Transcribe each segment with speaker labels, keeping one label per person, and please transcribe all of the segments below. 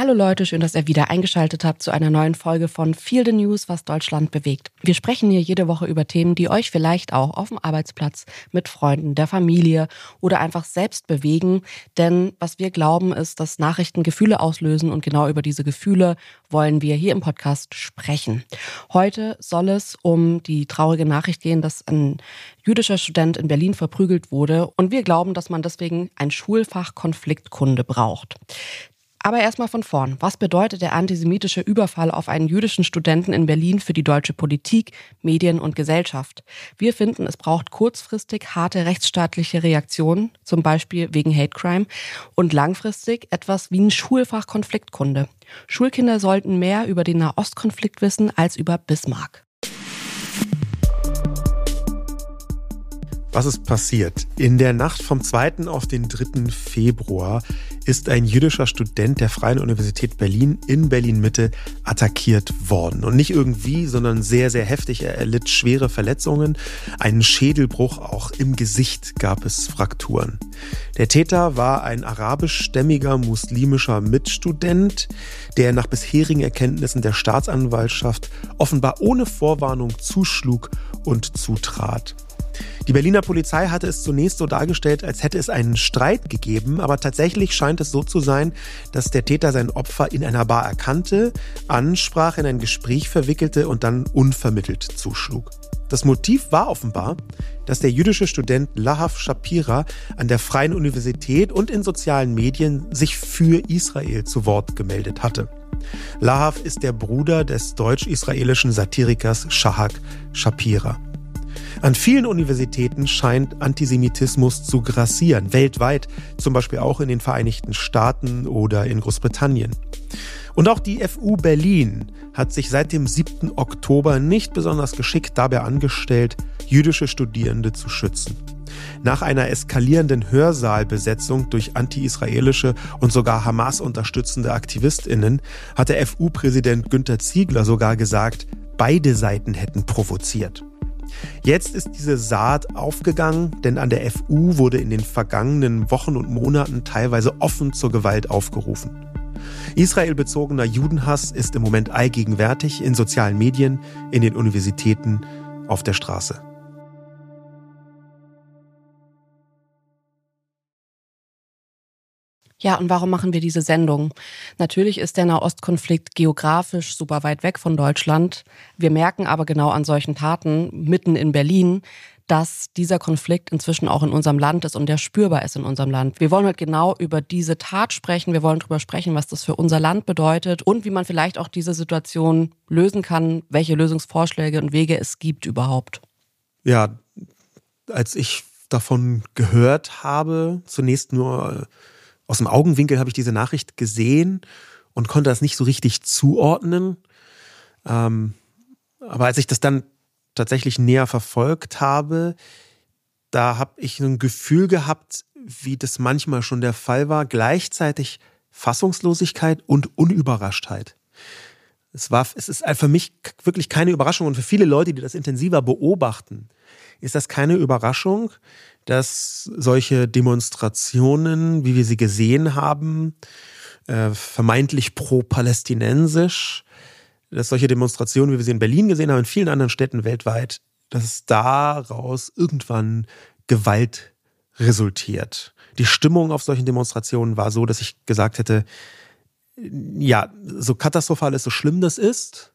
Speaker 1: Hallo Leute, schön, dass ihr wieder eingeschaltet habt zu einer neuen Folge von Feel the News, was Deutschland bewegt. Wir sprechen hier jede Woche über Themen, die euch vielleicht auch auf dem Arbeitsplatz, mit Freunden, der Familie oder einfach selbst bewegen. Denn was wir glauben, ist, dass Nachrichten Gefühle auslösen und genau über diese Gefühle wollen wir hier im Podcast sprechen. Heute soll es um die traurige Nachricht gehen, dass ein jüdischer Student in Berlin verprügelt wurde und wir glauben, dass man deswegen ein Schulfach Konfliktkunde braucht. Aber erstmal von vorn. Was bedeutet der antisemitische Überfall auf einen jüdischen Studenten in Berlin für die deutsche Politik, Medien und Gesellschaft? Wir finden, es braucht kurzfristig harte rechtsstaatliche Reaktionen, zum Beispiel wegen Hate Crime, und langfristig etwas wie ein Schulfach Konfliktkunde. Schulkinder sollten mehr über den Nahostkonflikt wissen als über Bismarck.
Speaker 2: Was ist passiert? In der Nacht vom 2. auf den 3. Februar ist ein jüdischer Student der Freien Universität Berlin in Berlin-Mitte attackiert worden. Und nicht irgendwie, sondern sehr, sehr heftig. Er erlitt schwere Verletzungen, einen Schädelbruch, auch im Gesicht gab es Frakturen. Der Täter war ein arabischstämmiger muslimischer Mitstudent, der nach bisherigen Erkenntnissen der Staatsanwaltschaft offenbar ohne Vorwarnung zuschlug und zutrat. Die Berliner Polizei hatte es zunächst so dargestellt, als hätte es einen Streit gegeben, aber tatsächlich scheint es so zu sein, dass der Täter sein Opfer in einer Bar erkannte, ansprach, in ein Gespräch verwickelte und dann unvermittelt zuschlug. Das Motiv war offenbar, dass der jüdische Student Lahav Shapira an der Freien Universität und in sozialen Medien sich für Israel zu Wort gemeldet hatte. Lahav ist der Bruder des deutsch-israelischen Satirikers Shahak Shapira. An vielen Universitäten scheint Antisemitismus zu grassieren, weltweit, zum Beispiel auch in den Vereinigten Staaten oder in Großbritannien. Und auch die FU Berlin hat sich seit dem 7. Oktober nicht besonders geschickt dabei angestellt, jüdische Studierende zu schützen. Nach einer eskalierenden Hörsaalbesetzung durch anti-israelische und sogar Hamas unterstützende Aktivistinnen hat der FU-Präsident Günter Ziegler sogar gesagt, beide Seiten hätten provoziert. Jetzt ist diese Saat aufgegangen, denn an der FU wurde in den vergangenen Wochen und Monaten teilweise offen zur Gewalt aufgerufen. Israelbezogener Judenhass ist im Moment allgegenwärtig in sozialen Medien, in den Universitäten, auf der Straße.
Speaker 1: Ja, und warum machen wir diese Sendung? Natürlich ist der Nahostkonflikt geografisch super weit weg von Deutschland. Wir merken aber genau an solchen Taten mitten in Berlin, dass dieser Konflikt inzwischen auch in unserem Land ist und der spürbar ist in unserem Land. Wir wollen halt genau über diese Tat sprechen. Wir wollen darüber sprechen, was das für unser Land bedeutet und wie man vielleicht auch diese Situation lösen kann, welche Lösungsvorschläge und Wege es gibt überhaupt.
Speaker 2: Ja, als ich davon gehört habe, zunächst nur aus dem Augenwinkel habe ich diese Nachricht gesehen und konnte das nicht so richtig zuordnen. Ähm, aber als ich das dann tatsächlich näher verfolgt habe, da habe ich ein Gefühl gehabt, wie das manchmal schon der Fall war, gleichzeitig Fassungslosigkeit und Unüberraschtheit. Es war, es ist für mich wirklich keine Überraschung und für viele Leute, die das intensiver beobachten, ist das keine Überraschung, dass solche Demonstrationen, wie wir sie gesehen haben, äh, vermeintlich pro-palästinensisch, dass solche Demonstrationen, wie wir sie in Berlin gesehen haben, in vielen anderen Städten weltweit, dass daraus irgendwann Gewalt resultiert. Die Stimmung auf solchen Demonstrationen war so, dass ich gesagt hätte, ja, so katastrophal ist, so schlimm das ist,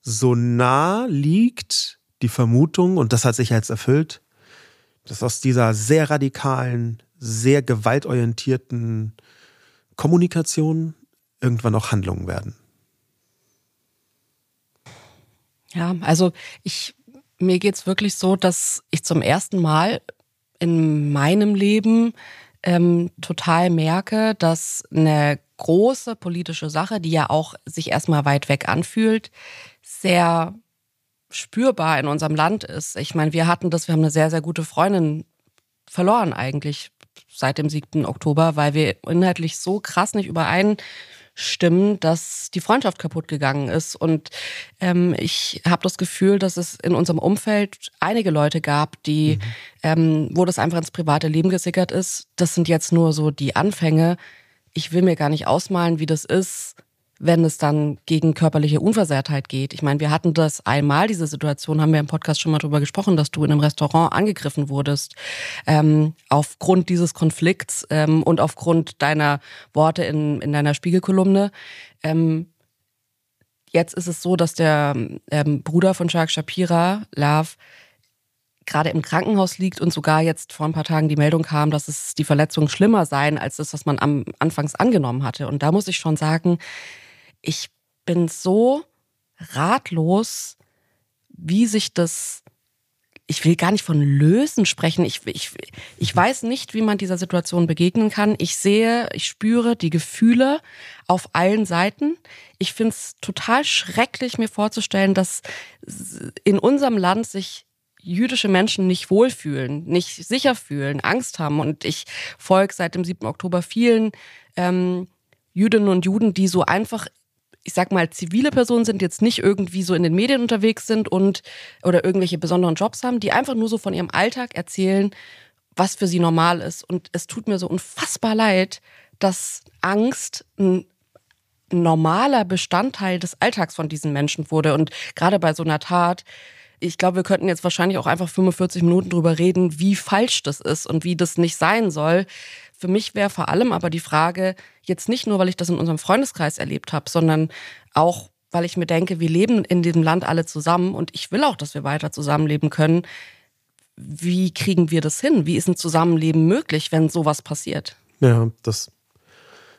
Speaker 2: so nah liegt die Vermutung, und das hat sich jetzt erfüllt, dass aus dieser sehr radikalen, sehr gewaltorientierten Kommunikation irgendwann auch Handlungen werden.
Speaker 1: Ja, also ich, mir geht's wirklich so, dass ich zum ersten Mal in meinem Leben ähm, total merke, dass eine große politische Sache, die ja auch sich erstmal weit weg anfühlt, sehr spürbar in unserem Land ist. Ich meine, wir hatten das, wir haben eine sehr, sehr gute Freundin verloren eigentlich seit dem 7. Oktober, weil wir inhaltlich so krass nicht übereinstimmen, dass die Freundschaft kaputt gegangen ist. Und ähm, ich habe das Gefühl, dass es in unserem Umfeld einige Leute gab, die, mhm. ähm, wo das einfach ins private Leben gesickert ist. Das sind jetzt nur so die Anfänge ich will mir gar nicht ausmalen, wie das ist, wenn es dann gegen körperliche Unversehrtheit geht. Ich meine, wir hatten das einmal, diese Situation, haben wir im Podcast schon mal drüber gesprochen, dass du in einem Restaurant angegriffen wurdest ähm, aufgrund dieses Konflikts ähm, und aufgrund deiner Worte in, in deiner Spiegelkolumne. Ähm, jetzt ist es so, dass der ähm, Bruder von Shark Shapira, Love, gerade im Krankenhaus liegt und sogar jetzt vor ein paar Tagen die Meldung kam, dass es die Verletzungen schlimmer seien als das, was man am Anfangs angenommen hatte. Und da muss ich schon sagen, ich bin so ratlos, wie sich das, ich will gar nicht von Lösen sprechen. Ich, ich, ich weiß nicht, wie man dieser Situation begegnen kann. Ich sehe, ich spüre die Gefühle auf allen Seiten. Ich finde es total schrecklich, mir vorzustellen, dass in unserem Land sich jüdische Menschen nicht wohlfühlen, nicht sicher fühlen, Angst haben. Und ich folge seit dem 7. Oktober vielen ähm, Jüdinnen und Juden, die so einfach ich sag mal, zivile Personen sind, jetzt nicht irgendwie so in den Medien unterwegs sind und oder irgendwelche besonderen Jobs haben, die einfach nur so von ihrem Alltag erzählen, was für sie normal ist. Und es tut mir so unfassbar leid, dass Angst ein normaler Bestandteil des Alltags von diesen Menschen wurde. Und gerade bei so einer Tat, ich glaube, wir könnten jetzt wahrscheinlich auch einfach 45 Minuten drüber reden, wie falsch das ist und wie das nicht sein soll. Für mich wäre vor allem aber die Frage, jetzt nicht nur, weil ich das in unserem Freundeskreis erlebt habe, sondern auch, weil ich mir denke, wir leben in diesem Land alle zusammen und ich will auch, dass wir weiter zusammenleben können. Wie kriegen wir das hin? Wie ist ein Zusammenleben möglich, wenn sowas passiert?
Speaker 2: Ja, das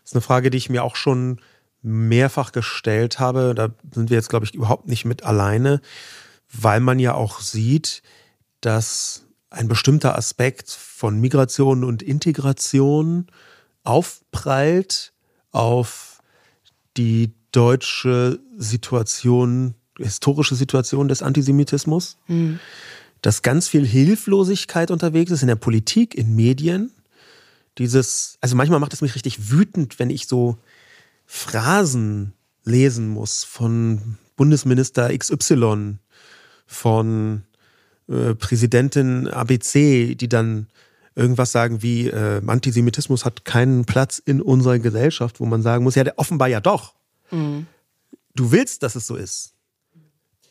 Speaker 2: ist eine Frage, die ich mir auch schon mehrfach gestellt habe. Da sind wir jetzt, glaube ich, überhaupt nicht mit alleine, weil man ja auch sieht, dass ein bestimmter Aspekt von Migration und Integration aufprallt auf die deutsche Situation, historische Situation des Antisemitismus, mhm. dass ganz viel Hilflosigkeit unterwegs ist in der Politik, in Medien. Dieses, also manchmal macht es mich richtig wütend, wenn ich so Phrasen lesen muss von Bundesminister XY, von äh, Präsidentin ABC, die dann irgendwas sagen wie äh, Antisemitismus hat keinen Platz in unserer Gesellschaft, wo man sagen muss, ja, offenbar ja doch. Mhm. Du willst, dass es so ist.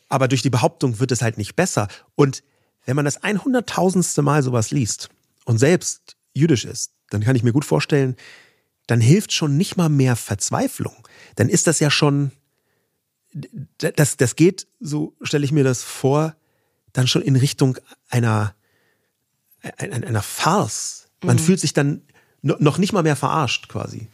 Speaker 2: Aber durch die Behauptung wird es halt nicht besser. Und wenn man das einhunderttausendste Mal sowas liest und selbst jüdisch ist, dann kann ich mir gut vorstellen, dann hilft schon nicht mal mehr Verzweiflung. Dann ist das ja schon, das, das geht, so stelle ich mir das vor, dann schon in Richtung einer, einer, einer Farce. Man mhm. fühlt sich dann noch nicht mal mehr verarscht quasi.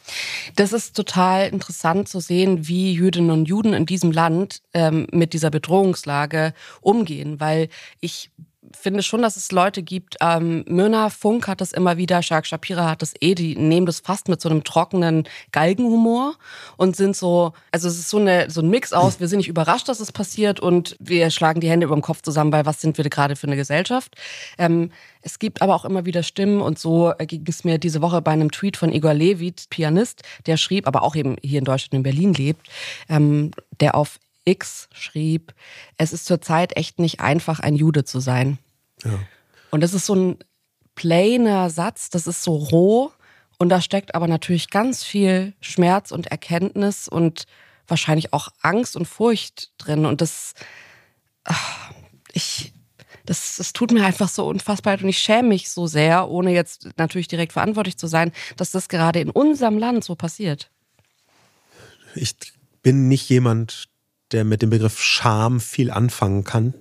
Speaker 1: Das ist total interessant zu sehen, wie Jüdinnen und Juden in diesem Land ähm, mit dieser Bedrohungslage umgehen, weil ich finde schon, dass es Leute gibt. Ähm, Myrna Funk hat das immer wieder, Shark Shapira hat das eh, die nehmen das fast mit so einem trockenen Galgenhumor und sind so, also es ist so, eine, so ein Mix aus, wir sind nicht überrascht, dass es passiert und wir schlagen die Hände über dem Kopf zusammen, weil was sind wir gerade für eine Gesellschaft? Ähm, es gibt aber auch immer wieder Stimmen und so ging es mir diese Woche bei einem Tweet von Igor Levit, Pianist, der schrieb, aber auch eben hier in Deutschland, in Berlin lebt, ähm, der auf X schrieb, es ist zurzeit echt nicht einfach, ein Jude zu sein. Ja. Und das ist so ein plainer Satz, das ist so roh und da steckt aber natürlich ganz viel Schmerz und Erkenntnis und wahrscheinlich auch Angst und Furcht drin. Und das, ach, ich, das, das tut mir einfach so unfassbar leid und ich schäme mich so sehr, ohne jetzt natürlich direkt verantwortlich zu sein, dass das gerade in unserem Land so passiert.
Speaker 2: Ich bin nicht jemand, der mit dem Begriff Scham viel anfangen kann.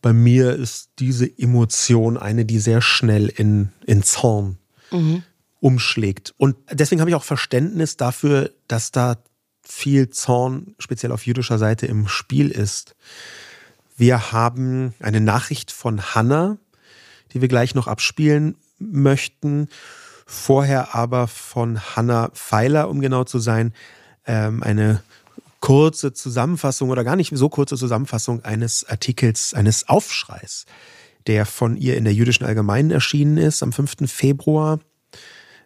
Speaker 2: Bei mir ist diese Emotion eine, die sehr schnell in, in Zorn mhm. umschlägt. Und deswegen habe ich auch Verständnis dafür, dass da viel Zorn, speziell auf jüdischer Seite, im Spiel ist. Wir haben eine Nachricht von Hannah, die wir gleich noch abspielen möchten. Vorher aber von Hannah Pfeiler, um genau zu sein, ähm, eine kurze Zusammenfassung oder gar nicht so kurze Zusammenfassung eines Artikels, eines Aufschreis, der von ihr in der Jüdischen Allgemeinen erschienen ist am 5. Februar.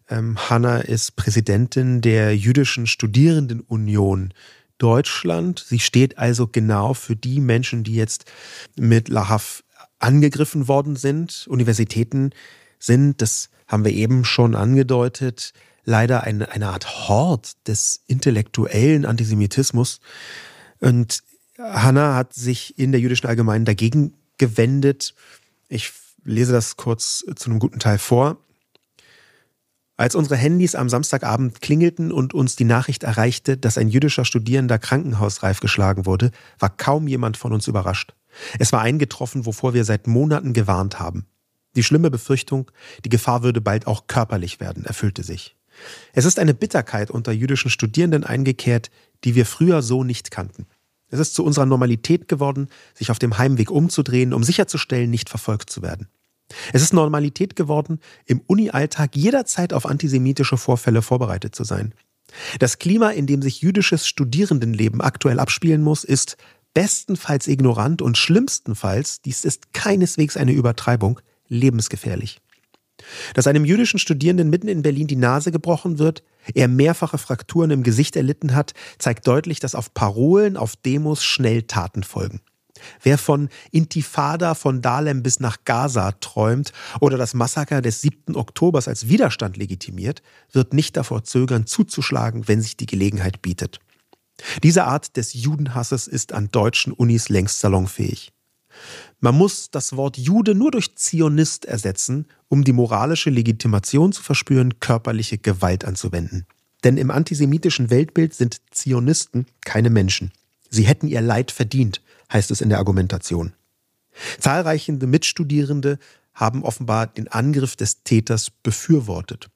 Speaker 2: Ähm, Hanna ist Präsidentin der Jüdischen Studierendenunion Deutschland. Sie steht also genau für die Menschen, die jetzt mit Lahav angegriffen worden sind. Universitäten sind, das haben wir eben schon angedeutet, leider eine, eine Art Hort des intellektuellen Antisemitismus. Und Hannah hat sich in der jüdischen Allgemeinen dagegen gewendet. Ich lese das kurz zu einem guten Teil vor. Als unsere Handys am Samstagabend klingelten und uns die Nachricht erreichte, dass ein jüdischer Studierender krankenhausreif geschlagen wurde, war kaum jemand von uns überrascht. Es war eingetroffen, wovor wir seit Monaten gewarnt haben. Die schlimme Befürchtung, die Gefahr würde bald auch körperlich werden, erfüllte sich. Es ist eine Bitterkeit unter jüdischen Studierenden eingekehrt, die wir früher so nicht kannten. Es ist zu unserer Normalität geworden, sich auf dem Heimweg umzudrehen, um sicherzustellen, nicht verfolgt zu werden. Es ist Normalität geworden, im Uni-Alltag jederzeit auf antisemitische Vorfälle vorbereitet zu sein. Das Klima, in dem sich jüdisches Studierendenleben aktuell abspielen muss, ist bestenfalls ignorant und schlimmstenfalls, dies ist keineswegs eine Übertreibung, lebensgefährlich. Dass einem jüdischen Studierenden mitten in Berlin die Nase gebrochen wird, er mehrfache Frakturen im Gesicht erlitten hat, zeigt deutlich, dass auf Parolen, auf Demos schnell Taten folgen. Wer von Intifada von Dahlem bis nach Gaza träumt oder das Massaker des 7. Oktobers als Widerstand legitimiert, wird nicht davor zögern, zuzuschlagen, wenn sich die Gelegenheit bietet. Diese Art des Judenhasses ist an deutschen Unis längst salonfähig. Man muss das Wort Jude nur durch Zionist ersetzen, um die moralische Legitimation zu verspüren, körperliche Gewalt anzuwenden. Denn im antisemitischen Weltbild sind Zionisten keine Menschen. Sie hätten ihr Leid verdient, heißt es in der Argumentation. Zahlreiche Mitstudierende haben offenbar den Angriff des Täters befürwortet.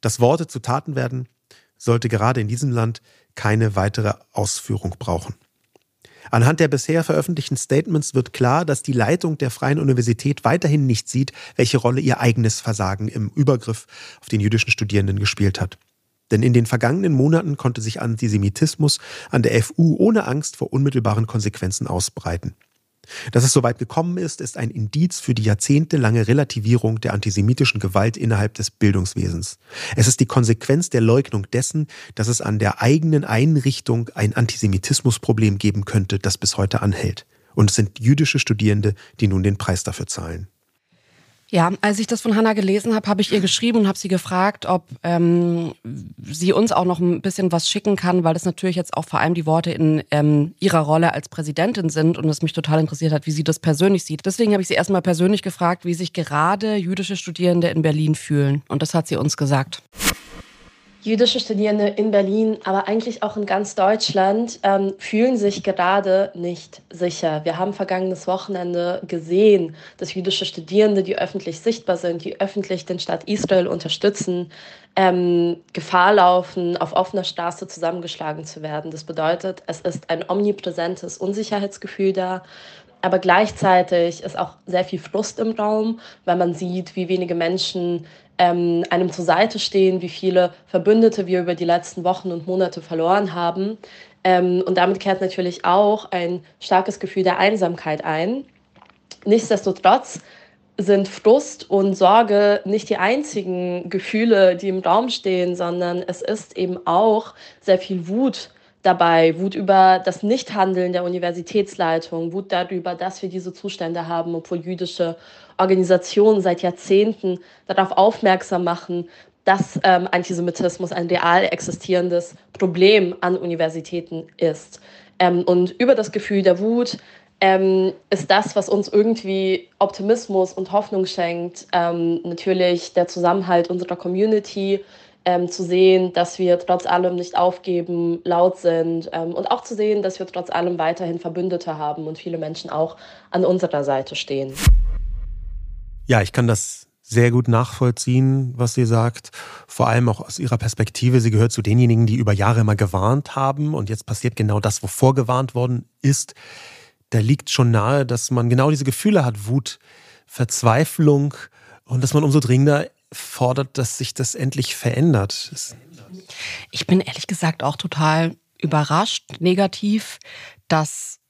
Speaker 2: Dass Worte zu Taten werden, sollte gerade in diesem Land keine weitere Ausführung brauchen. Anhand der bisher veröffentlichten Statements wird klar, dass die Leitung der Freien Universität weiterhin nicht sieht, welche Rolle ihr eigenes Versagen im Übergriff auf den jüdischen Studierenden gespielt hat. Denn in den vergangenen Monaten konnte sich Antisemitismus an der FU ohne Angst vor unmittelbaren Konsequenzen ausbreiten. Dass es soweit gekommen ist, ist ein Indiz für die jahrzehntelange Relativierung der antisemitischen Gewalt innerhalb des Bildungswesens. Es ist die Konsequenz der Leugnung dessen, dass es an der eigenen Einrichtung ein Antisemitismusproblem geben könnte, das bis heute anhält. Und es sind jüdische Studierende, die nun den Preis dafür zahlen.
Speaker 1: Ja, als ich das von Hannah gelesen habe, habe ich ihr geschrieben und habe sie gefragt, ob ähm, sie uns auch noch ein bisschen was schicken kann, weil das natürlich jetzt auch vor allem die Worte in ähm, ihrer Rolle als Präsidentin sind und es mich total interessiert hat, wie sie das persönlich sieht. Deswegen habe ich sie erstmal persönlich gefragt, wie sich gerade jüdische Studierende in Berlin fühlen. Und das hat sie uns gesagt
Speaker 3: jüdische Studierende in Berlin, aber eigentlich auch in ganz Deutschland, ähm, fühlen sich gerade nicht sicher. Wir haben vergangenes Wochenende gesehen, dass jüdische Studierende, die öffentlich sichtbar sind, die öffentlich den Staat Israel unterstützen, ähm, Gefahr laufen, auf offener Straße zusammengeschlagen zu werden. Das bedeutet, es ist ein omnipräsentes Unsicherheitsgefühl da. Aber gleichzeitig ist auch sehr viel Frust im Raum, weil man sieht, wie wenige Menschen ähm, einem zur Seite stehen, wie viele Verbündete wir über die letzten Wochen und Monate verloren haben. Ähm, und damit kehrt natürlich auch ein starkes Gefühl der Einsamkeit ein. Nichtsdestotrotz sind Frust und Sorge nicht die einzigen Gefühle, die im Raum stehen, sondern es ist eben auch sehr viel Wut dabei, Wut über das Nichthandeln der Universitätsleitung, Wut darüber, dass wir diese Zustände haben, obwohl jüdische Organisationen seit Jahrzehnten darauf aufmerksam machen, dass ähm, Antisemitismus ein real existierendes Problem an Universitäten ist. Ähm, und über das Gefühl der Wut ähm, ist das, was uns irgendwie Optimismus und Hoffnung schenkt, ähm, natürlich der Zusammenhalt unserer Community, ähm, zu sehen, dass wir trotz allem nicht aufgeben, laut sind ähm, und auch zu sehen, dass wir trotz allem weiterhin Verbündete haben und viele Menschen auch an unserer Seite stehen.
Speaker 2: Ja, ich kann das sehr gut nachvollziehen, was sie sagt. Vor allem auch aus ihrer Perspektive. Sie gehört zu denjenigen, die über Jahre immer gewarnt haben und jetzt passiert genau das, wovor gewarnt worden ist. Da liegt schon nahe, dass man genau diese Gefühle hat, Wut, Verzweiflung und dass man umso dringender fordert, dass sich das endlich verändert.
Speaker 1: Ich bin ehrlich gesagt auch total überrascht, negativ, dass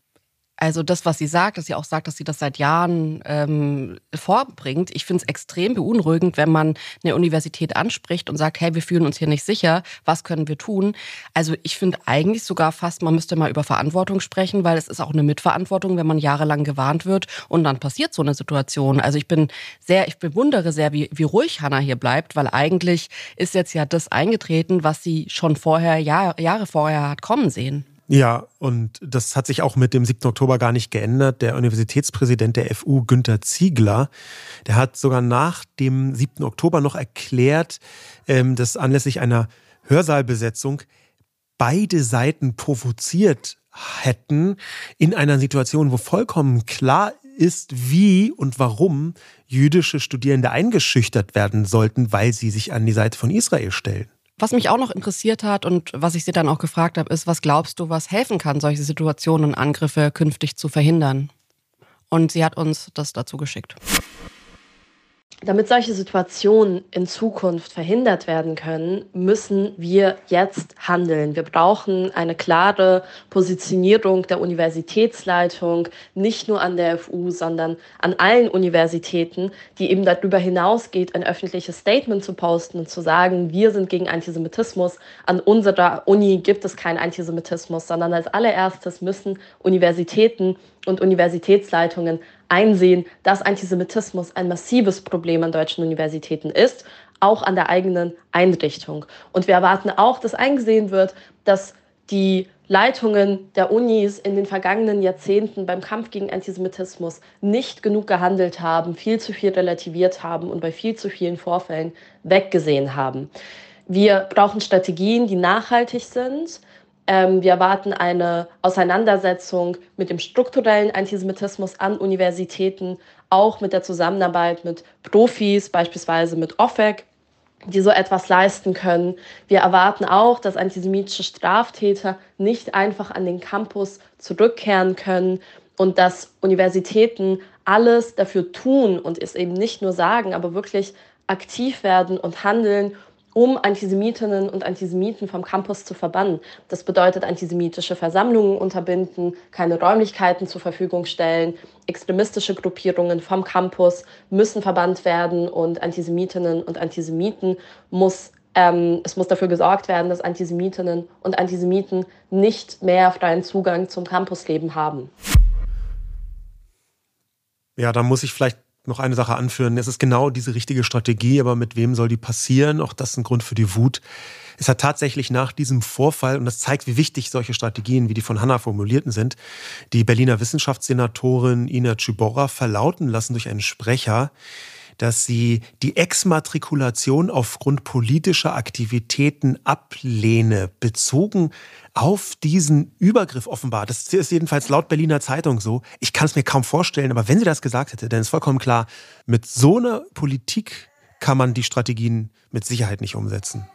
Speaker 1: Also das, was sie sagt, dass sie auch sagt, dass sie das seit Jahren ähm, vorbringt. Ich finde es extrem beunruhigend, wenn man eine Universität anspricht und sagt, hey, wir fühlen uns hier nicht sicher, was können wir tun? Also ich finde eigentlich sogar fast, man müsste mal über Verantwortung sprechen, weil es ist auch eine Mitverantwortung, wenn man jahrelang gewarnt wird und dann passiert so eine Situation. Also ich bin sehr, ich bewundere sehr, wie, wie ruhig Hannah hier bleibt, weil eigentlich ist jetzt ja das eingetreten, was sie schon vorher, Jahr, Jahre vorher hat kommen sehen.
Speaker 2: Ja, und das hat sich auch mit dem 7. Oktober gar nicht geändert. Der Universitätspräsident der FU, Günther Ziegler, der hat sogar nach dem 7. Oktober noch erklärt, ähm, dass anlässlich einer Hörsaalbesetzung beide Seiten provoziert hätten in einer Situation, wo vollkommen klar ist, wie und warum jüdische Studierende eingeschüchtert werden sollten, weil sie sich an die Seite von Israel stellen.
Speaker 1: Was mich auch noch interessiert hat und was ich sie dann auch gefragt habe, ist, was glaubst du, was helfen kann, solche Situationen und Angriffe künftig zu verhindern? Und sie hat uns das dazu geschickt.
Speaker 3: Damit solche Situationen in Zukunft verhindert werden können, müssen wir jetzt handeln. Wir brauchen eine klare Positionierung der Universitätsleitung, nicht nur an der FU, sondern an allen Universitäten, die eben darüber hinausgeht, ein öffentliches Statement zu posten und zu sagen, wir sind gegen Antisemitismus. An unserer Uni gibt es keinen Antisemitismus, sondern als allererstes müssen Universitäten und Universitätsleitungen einsehen, dass Antisemitismus ein massives Problem an deutschen Universitäten ist, auch an der eigenen Einrichtung. Und wir erwarten auch, dass eingesehen wird, dass die Leitungen der Unis in den vergangenen Jahrzehnten beim Kampf gegen Antisemitismus nicht genug gehandelt haben, viel zu viel relativiert haben und bei viel zu vielen Vorfällen weggesehen haben. Wir brauchen Strategien, die nachhaltig sind, wir erwarten eine Auseinandersetzung mit dem strukturellen Antisemitismus an Universitäten, auch mit der Zusammenarbeit mit Profis, beispielsweise mit OFEC, die so etwas leisten können. Wir erwarten auch, dass antisemitische Straftäter nicht einfach an den Campus zurückkehren können und dass Universitäten alles dafür tun und es eben nicht nur sagen, aber wirklich aktiv werden und handeln, um Antisemitinnen und Antisemiten vom Campus zu verbannen. Das bedeutet antisemitische Versammlungen unterbinden, keine Räumlichkeiten zur Verfügung stellen. Extremistische Gruppierungen vom Campus müssen verbannt werden und Antisemitinnen und Antisemiten muss ähm, es muss dafür gesorgt werden, dass Antisemitinnen und Antisemiten nicht mehr freien Zugang zum Campusleben haben.
Speaker 2: Ja, da muss ich vielleicht noch eine Sache anführen. Es ist genau diese richtige Strategie, aber mit wem soll die passieren? Auch das ist ein Grund für die Wut. Es hat tatsächlich nach diesem Vorfall, und das zeigt, wie wichtig solche Strategien, wie die von Hanna formulierten sind, die Berliner Wissenschaftssenatorin Ina Czubora verlauten lassen durch einen Sprecher, dass sie die Exmatrikulation aufgrund politischer Aktivitäten ablehne, bezogen auf diesen Übergriff offenbar. Das ist jedenfalls laut Berliner Zeitung so. Ich kann es mir kaum vorstellen, aber wenn sie das gesagt hätte, dann ist vollkommen klar, mit so einer Politik kann man die Strategien mit Sicherheit nicht umsetzen.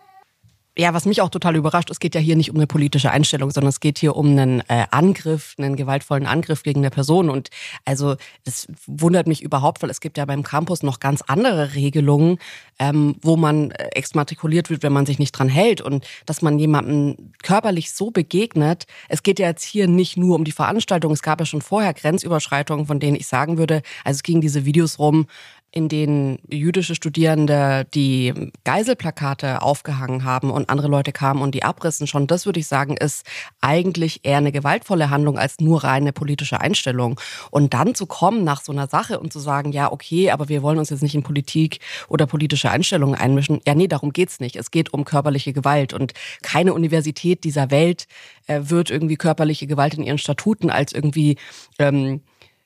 Speaker 1: Ja, was mich auch total überrascht, es geht ja hier nicht um eine politische Einstellung, sondern es geht hier um einen äh, Angriff, einen gewaltvollen Angriff gegen eine Person. Und also das wundert mich überhaupt, weil es gibt ja beim Campus noch ganz andere Regelungen, ähm, wo man äh, exmatrikuliert wird, wenn man sich nicht dran hält. Und dass man jemandem körperlich so begegnet, es geht ja jetzt hier nicht nur um die Veranstaltung, es gab ja schon vorher Grenzüberschreitungen, von denen ich sagen würde, also es ging diese Videos rum, in denen jüdische Studierende die Geiselplakate aufgehangen haben und andere Leute kamen und die abrissen, schon das würde ich sagen, ist eigentlich eher eine gewaltvolle Handlung als nur reine politische Einstellung. Und dann zu kommen nach so einer Sache und zu sagen, ja, okay, aber wir wollen uns jetzt nicht in Politik oder politische Einstellungen einmischen. Ja, nee, darum geht's nicht. Es geht um körperliche Gewalt und keine Universität dieser Welt äh, wird irgendwie körperliche Gewalt in ihren Statuten als irgendwie, ähm,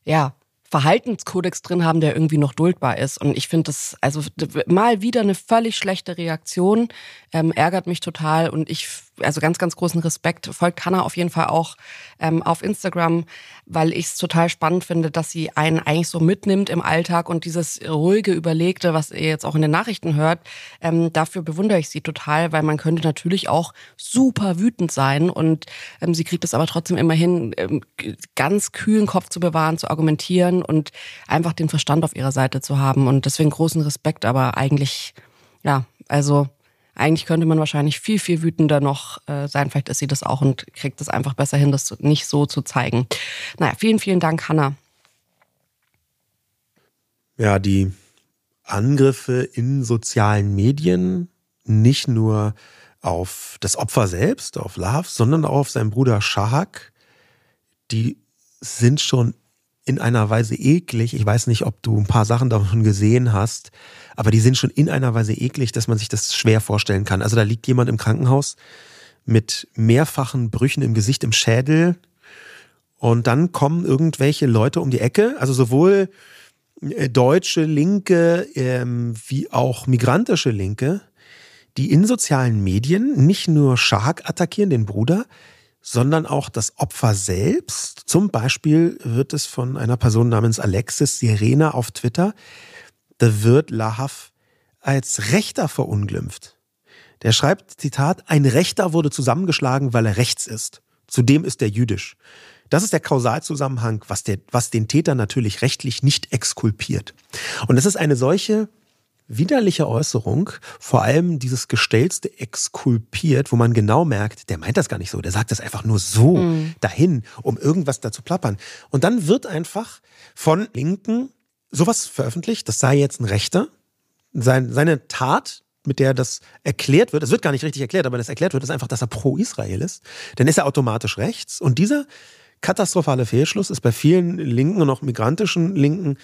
Speaker 1: ja, Verhaltenskodex drin haben, der irgendwie noch duldbar ist. Und ich finde das, also mal wieder eine völlig schlechte Reaktion, ähm, ärgert mich total. Und ich, also ganz, ganz großen Respekt, folgt Hannah auf jeden Fall auch ähm, auf Instagram, weil ich es total spannend finde, dass sie einen eigentlich so mitnimmt im Alltag und dieses ruhige, überlegte, was ihr jetzt auch in den Nachrichten hört, ähm, dafür bewundere ich sie total, weil man könnte natürlich auch super wütend sein und ähm, sie kriegt es aber trotzdem immer hin, ähm, ganz kühlen Kopf zu bewahren, zu argumentieren und einfach den Verstand auf ihrer Seite zu haben. Und deswegen großen Respekt, aber eigentlich, ja, also eigentlich könnte man wahrscheinlich viel, viel wütender noch äh, sein. Vielleicht ist sie das auch und kriegt es einfach besser hin, das nicht so zu zeigen. Naja, vielen, vielen Dank, Hanna.
Speaker 2: Ja, die Angriffe in sozialen Medien, nicht nur auf das Opfer selbst, auf Love, sondern auch auf seinen Bruder Shahak, die sind schon in einer Weise eklig. Ich weiß nicht, ob du ein paar Sachen davon gesehen hast, aber die sind schon in einer Weise eklig, dass man sich das schwer vorstellen kann. Also da liegt jemand im Krankenhaus mit mehrfachen Brüchen im Gesicht, im Schädel. Und dann kommen irgendwelche Leute um die Ecke, also sowohl äh, deutsche Linke ähm, wie auch migrantische Linke, die in sozialen Medien nicht nur Shark attackieren, den Bruder, sondern auch das Opfer selbst. Zum Beispiel wird es von einer Person namens Alexis Sirena auf Twitter, da wird Lahav als Rechter verunglimpft. Der schreibt, Zitat, ein Rechter wurde zusammengeschlagen, weil er rechts ist. Zudem ist er jüdisch. Das ist der Kausalzusammenhang, was, der, was den Täter natürlich rechtlich nicht exkulpiert. Und es ist eine solche widerliche Äußerung, vor allem dieses Gestelzte exkulpiert, wo man genau merkt, der meint das gar nicht so, der sagt das einfach nur so mhm. dahin, um irgendwas da zu plappern. Und dann wird einfach von Linken sowas veröffentlicht, das sei jetzt ein Rechter, seine Tat, mit der das erklärt wird, es wird gar nicht richtig erklärt, aber das erklärt wird, ist einfach, dass er pro Israel ist, dann ist er automatisch rechts. Und dieser katastrophale Fehlschluss ist bei vielen Linken und auch migrantischen Linken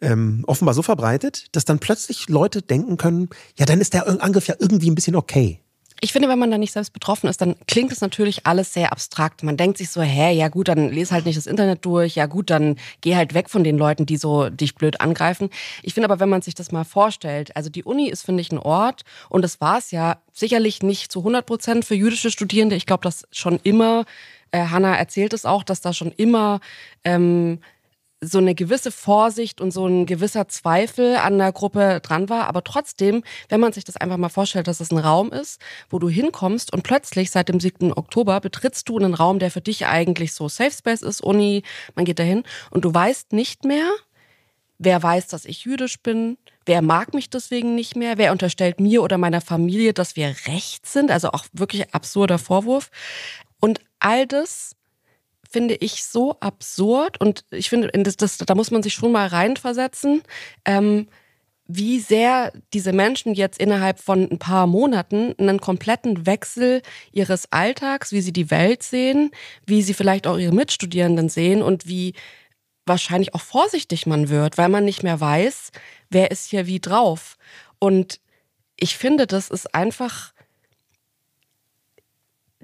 Speaker 2: ähm, offenbar so verbreitet, dass dann plötzlich Leute denken können, ja, dann ist der Angriff ja irgendwie ein bisschen okay.
Speaker 1: Ich finde, wenn man da nicht selbst betroffen ist, dann klingt es natürlich alles sehr abstrakt. Man denkt sich so, hä, ja gut, dann lese halt nicht das Internet durch, ja gut, dann geh halt weg von den Leuten, die so dich blöd angreifen. Ich finde aber, wenn man sich das mal vorstellt, also die Uni ist, finde ich, ein Ort und das war es ja sicherlich nicht zu 100 Prozent für jüdische Studierende. Ich glaube, dass schon immer, äh, Hannah erzählt es auch, dass da schon immer ähm, so eine gewisse Vorsicht und so ein gewisser Zweifel an der Gruppe dran war. Aber trotzdem, wenn man sich das einfach mal vorstellt, dass es ein Raum ist, wo du hinkommst und plötzlich seit dem 7. Oktober betrittst du einen Raum, der für dich eigentlich so Safe Space ist, Uni, man geht dahin und du weißt nicht mehr, wer weiß, dass ich jüdisch bin, wer mag mich deswegen nicht mehr, wer unterstellt mir oder meiner Familie, dass wir recht sind, also auch wirklich absurder Vorwurf. Und all das finde ich so absurd und ich finde, das, das, da muss man sich schon mal reinversetzen, ähm, wie sehr diese Menschen jetzt innerhalb von ein paar Monaten einen kompletten Wechsel ihres Alltags, wie sie die Welt sehen, wie sie vielleicht auch ihre Mitstudierenden sehen und wie wahrscheinlich auch vorsichtig man wird, weil man nicht mehr weiß, wer ist hier wie drauf. Und ich finde, das ist einfach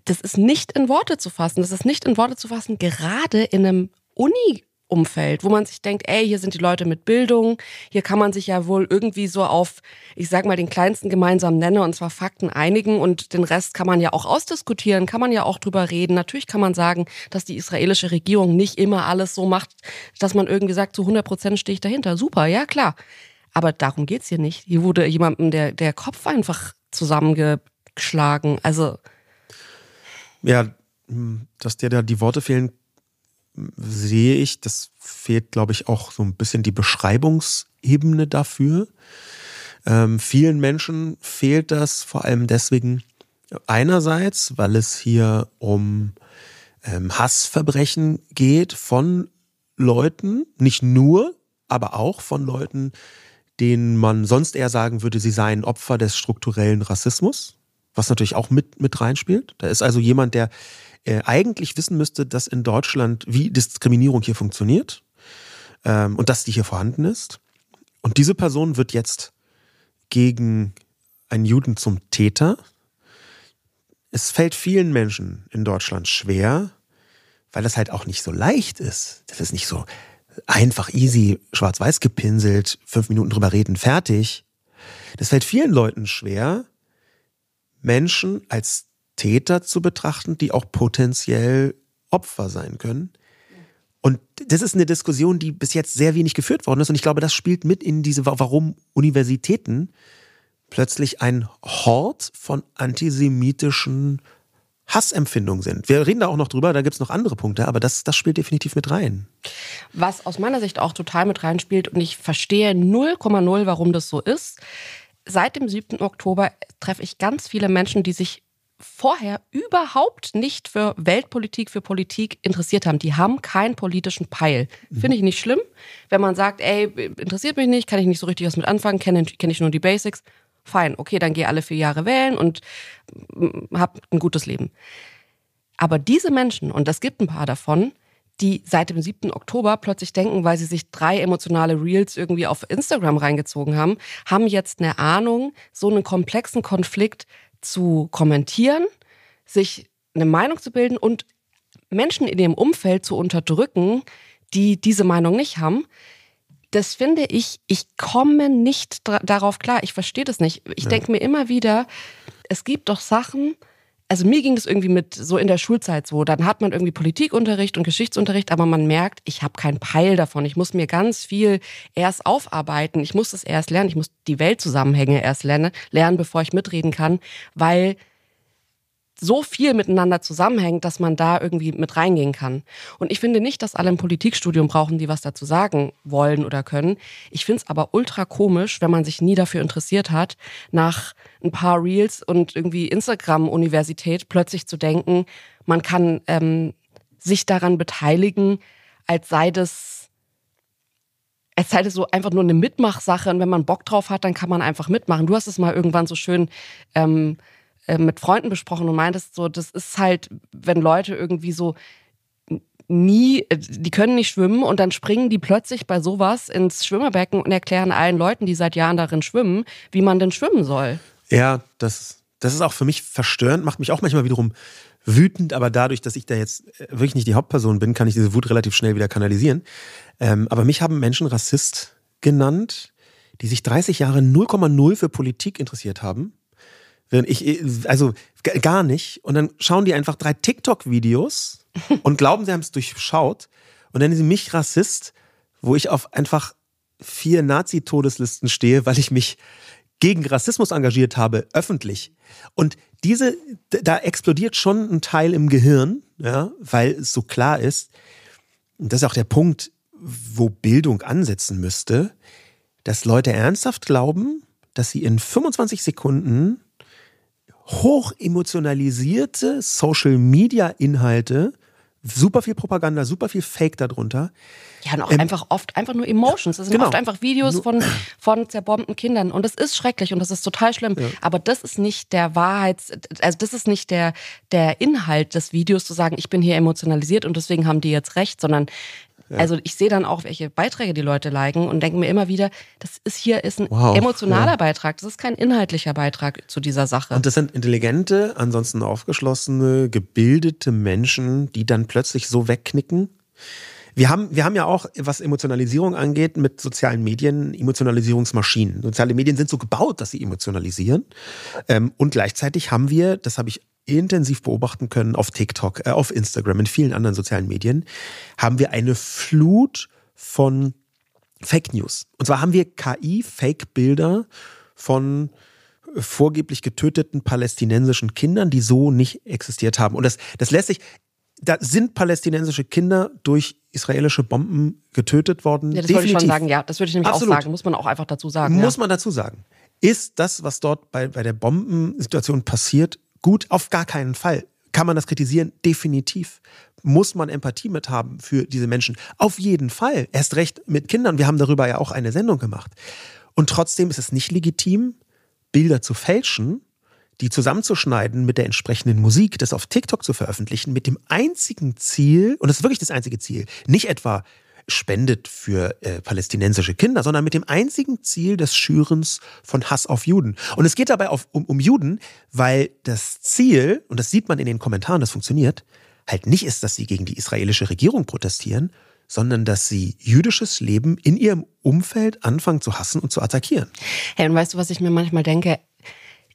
Speaker 1: das ist nicht in Worte zu fassen. Das ist nicht in Worte zu fassen, gerade in einem Uni Umfeld, wo man sich denkt, ey, hier sind die Leute mit Bildung, hier kann man sich ja wohl irgendwie so auf, ich sag mal, den kleinsten gemeinsamen Nenner und zwar Fakten einigen und den Rest kann man ja auch ausdiskutieren, kann man ja auch drüber reden. Natürlich kann man sagen, dass die israelische Regierung nicht immer alles so macht, dass man irgendwie sagt, zu 100 Prozent stehe ich dahinter. Super, ja klar. Aber darum geht's hier nicht. Hier wurde jemandem der, der Kopf einfach zusammengeschlagen. Also,
Speaker 2: ja, hm, dass dir da die Worte fehlen, sehe ich. Das fehlt, glaube ich, auch so ein bisschen die Beschreibungsebene dafür. Ähm, vielen Menschen fehlt das vor allem deswegen einerseits, weil es hier um ähm, Hassverbrechen geht von Leuten, nicht nur, aber auch von Leuten, denen man sonst eher sagen würde, sie seien Opfer des strukturellen Rassismus was natürlich auch mit, mit reinspielt. Da ist also jemand, der äh, eigentlich wissen müsste, dass in Deutschland, wie Diskriminierung hier funktioniert ähm, und dass die hier vorhanden ist. Und diese Person wird jetzt gegen einen Juden zum Täter. Es fällt vielen Menschen in Deutschland schwer, weil das halt auch nicht so leicht ist. Das ist nicht so einfach easy, schwarz-weiß gepinselt, fünf Minuten drüber reden, fertig. Das fällt vielen Leuten schwer, Menschen als Täter zu betrachten, die auch potenziell Opfer sein können. Und das ist eine Diskussion, die bis jetzt sehr wenig geführt worden ist. Und ich glaube, das spielt mit in diese, warum Universitäten plötzlich ein Hort von antisemitischen Hassempfindungen sind. Wir reden da auch noch drüber, da gibt es noch andere Punkte, aber das, das spielt definitiv mit rein.
Speaker 1: Was aus meiner Sicht auch total mit reinspielt und ich verstehe 0,0, warum das so ist, seit dem 7. Oktober treffe ich ganz viele Menschen, die sich vorher überhaupt nicht für Weltpolitik, für Politik interessiert haben. Die haben keinen politischen Peil. Mhm. Finde ich nicht schlimm, wenn man sagt, ey, interessiert mich nicht, kann ich nicht so richtig was mit anfangen, kenne kenn ich nur die Basics. Fein, okay, dann gehe alle vier Jahre wählen und mm, hab ein gutes Leben. Aber diese Menschen, und es gibt ein paar davon, die seit dem 7. Oktober plötzlich denken, weil sie sich drei emotionale Reels irgendwie auf Instagram reingezogen haben, haben jetzt eine Ahnung, so einen komplexen Konflikt zu kommentieren, sich eine Meinung zu bilden und Menschen in ihrem Umfeld zu unterdrücken, die diese Meinung nicht haben. Das finde ich, ich komme nicht darauf klar. Ich verstehe das nicht. Ich ja. denke mir immer wieder, es gibt doch Sachen, also mir ging das irgendwie mit so in der Schulzeit so. Dann hat man irgendwie Politikunterricht und Geschichtsunterricht, aber man merkt, ich habe keinen Peil davon. Ich muss mir ganz viel erst aufarbeiten. Ich muss das erst lernen. Ich muss die Weltzusammenhänge erst lernen, lernen, bevor ich mitreden kann, weil so viel miteinander zusammenhängt, dass man da irgendwie mit reingehen kann. Und ich finde nicht, dass alle ein Politikstudium brauchen, die was dazu sagen wollen oder können. Ich finde es aber ultra komisch, wenn man sich nie dafür interessiert hat, nach ein paar Reels und irgendwie Instagram-Universität plötzlich zu denken, man kann ähm, sich daran beteiligen, als sei das als sei das so einfach nur eine Mitmachsache und wenn man Bock drauf hat, dann kann man einfach mitmachen. Du hast es mal irgendwann so schön ähm, äh, mit Freunden besprochen und meintest so, das ist halt, wenn Leute irgendwie so nie, äh, die können nicht schwimmen und dann springen die plötzlich bei sowas ins Schwimmerbecken und erklären allen Leuten, die seit Jahren darin schwimmen, wie man denn schwimmen soll.
Speaker 2: Ja, das, das ist auch für mich verstörend, macht mich auch manchmal wiederum wütend, aber dadurch, dass ich da jetzt äh, wirklich nicht die Hauptperson bin, kann ich diese Wut relativ schnell wieder kanalisieren. Ähm, aber mich haben Menschen Rassist genannt, die sich 30 Jahre 0,0 für Politik interessiert haben ich, also gar nicht. Und dann schauen die einfach drei TikTok-Videos und glauben, sie haben es durchschaut. Und dann nennen sie mich Rassist, wo ich auf einfach vier Nazi-Todeslisten stehe, weil ich mich gegen Rassismus engagiert habe, öffentlich. Und diese, da explodiert schon ein Teil im Gehirn, ja, weil es so klar ist, und das ist auch der Punkt, wo Bildung ansetzen müsste, dass Leute ernsthaft glauben, dass sie in 25 Sekunden hoch emotionalisierte Social Media Inhalte, super viel Propaganda, super viel Fake darunter.
Speaker 1: Ja, und auch ähm, einfach oft einfach nur Emotions. Das sind genau. oft einfach Videos von, von zerbombten Kindern. Und das ist schrecklich und das ist total schlimm. Ja. Aber das ist nicht der Wahrheits, also das ist nicht der, der Inhalt des Videos zu sagen, ich bin hier emotionalisiert und deswegen haben die jetzt recht, sondern also ich sehe dann auch, welche Beiträge die Leute liken und denke mir immer wieder, das ist hier ist ein wow, emotionaler ja. Beitrag, das ist kein inhaltlicher Beitrag zu dieser Sache.
Speaker 2: Und das sind intelligente, ansonsten aufgeschlossene, gebildete Menschen, die dann plötzlich so wegknicken. Wir haben, wir haben ja auch, was Emotionalisierung angeht, mit sozialen Medien Emotionalisierungsmaschinen. Soziale Medien sind so gebaut, dass sie emotionalisieren. Ähm, und gleichzeitig haben wir, das habe ich intensiv beobachten können auf TikTok, äh, auf Instagram, in vielen anderen sozialen Medien, haben wir eine Flut von Fake News. Und zwar haben wir KI-Fake-Bilder von vorgeblich getöteten palästinensischen Kindern, die so nicht existiert haben. Und das, das lässt sich, da sind palästinensische Kinder durch israelische Bomben getötet worden.
Speaker 1: Ja, das Definitiv. würde ich schon sagen, ja. Das würde ich nämlich Absolut. auch sagen. Muss man auch einfach dazu sagen.
Speaker 2: Muss
Speaker 1: ja.
Speaker 2: man dazu sagen. Ist das, was dort bei, bei der Bombensituation passiert, Gut, auf gar keinen Fall. Kann man das kritisieren? Definitiv. Muss man Empathie mit haben für diese Menschen? Auf jeden Fall. Erst recht mit Kindern. Wir haben darüber ja auch eine Sendung gemacht. Und trotzdem ist es nicht legitim, Bilder zu fälschen, die zusammenzuschneiden mit der entsprechenden Musik, das auf TikTok zu veröffentlichen, mit dem einzigen Ziel, und das ist wirklich das einzige Ziel, nicht etwa spendet für äh, palästinensische Kinder, sondern mit dem einzigen Ziel des Schürens von Hass auf Juden. Und es geht dabei auf, um, um Juden, weil das Ziel, und das sieht man in den Kommentaren, das funktioniert, halt nicht ist, dass sie gegen die israelische Regierung protestieren, sondern dass sie jüdisches Leben in ihrem Umfeld anfangen zu hassen und zu attackieren.
Speaker 1: Hey, und weißt du, was ich mir manchmal denke?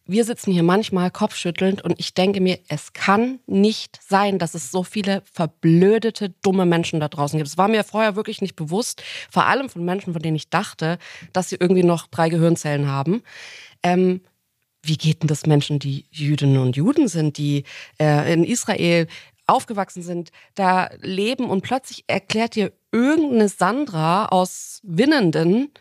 Speaker 1: Wir sitzen hier manchmal kopfschüttelnd und ich denke mir, es kann nicht sein, dass es so viele verblödete, dumme Menschen da draußen gibt. Es war mir vorher wirklich nicht bewusst, vor allem von Menschen, von denen ich dachte, dass sie irgendwie noch drei Gehirnzellen haben. Ähm, wie geht denn das Menschen, die Jüdinnen und Juden sind, die äh, in Israel aufgewachsen sind, da leben und plötzlich erklärt dir irgendeine Sandra aus Winnenden,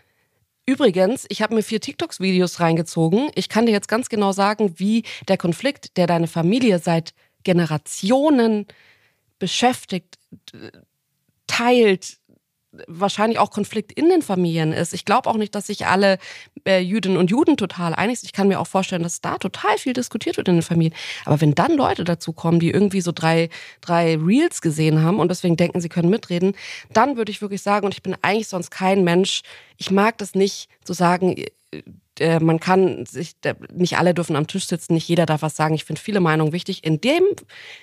Speaker 1: Übrigens, ich habe mir vier TikToks-Videos reingezogen. Ich kann dir jetzt ganz genau sagen, wie der Konflikt, der deine Familie seit Generationen beschäftigt, teilt, wahrscheinlich auch Konflikt in den Familien ist. Ich glaube auch nicht, dass sich alle äh, Jüdinnen und Juden total einig sind. Ich kann mir auch vorstellen, dass da total viel diskutiert wird in den Familien. Aber wenn dann Leute dazu kommen, die irgendwie so drei, drei Reels gesehen haben und deswegen denken, sie können mitreden, dann würde ich wirklich sagen, und ich bin eigentlich sonst kein Mensch, ich mag das nicht zu sagen, äh, äh, man kann sich, nicht alle dürfen am Tisch sitzen, nicht jeder darf was sagen. Ich finde viele Meinungen wichtig. In dem,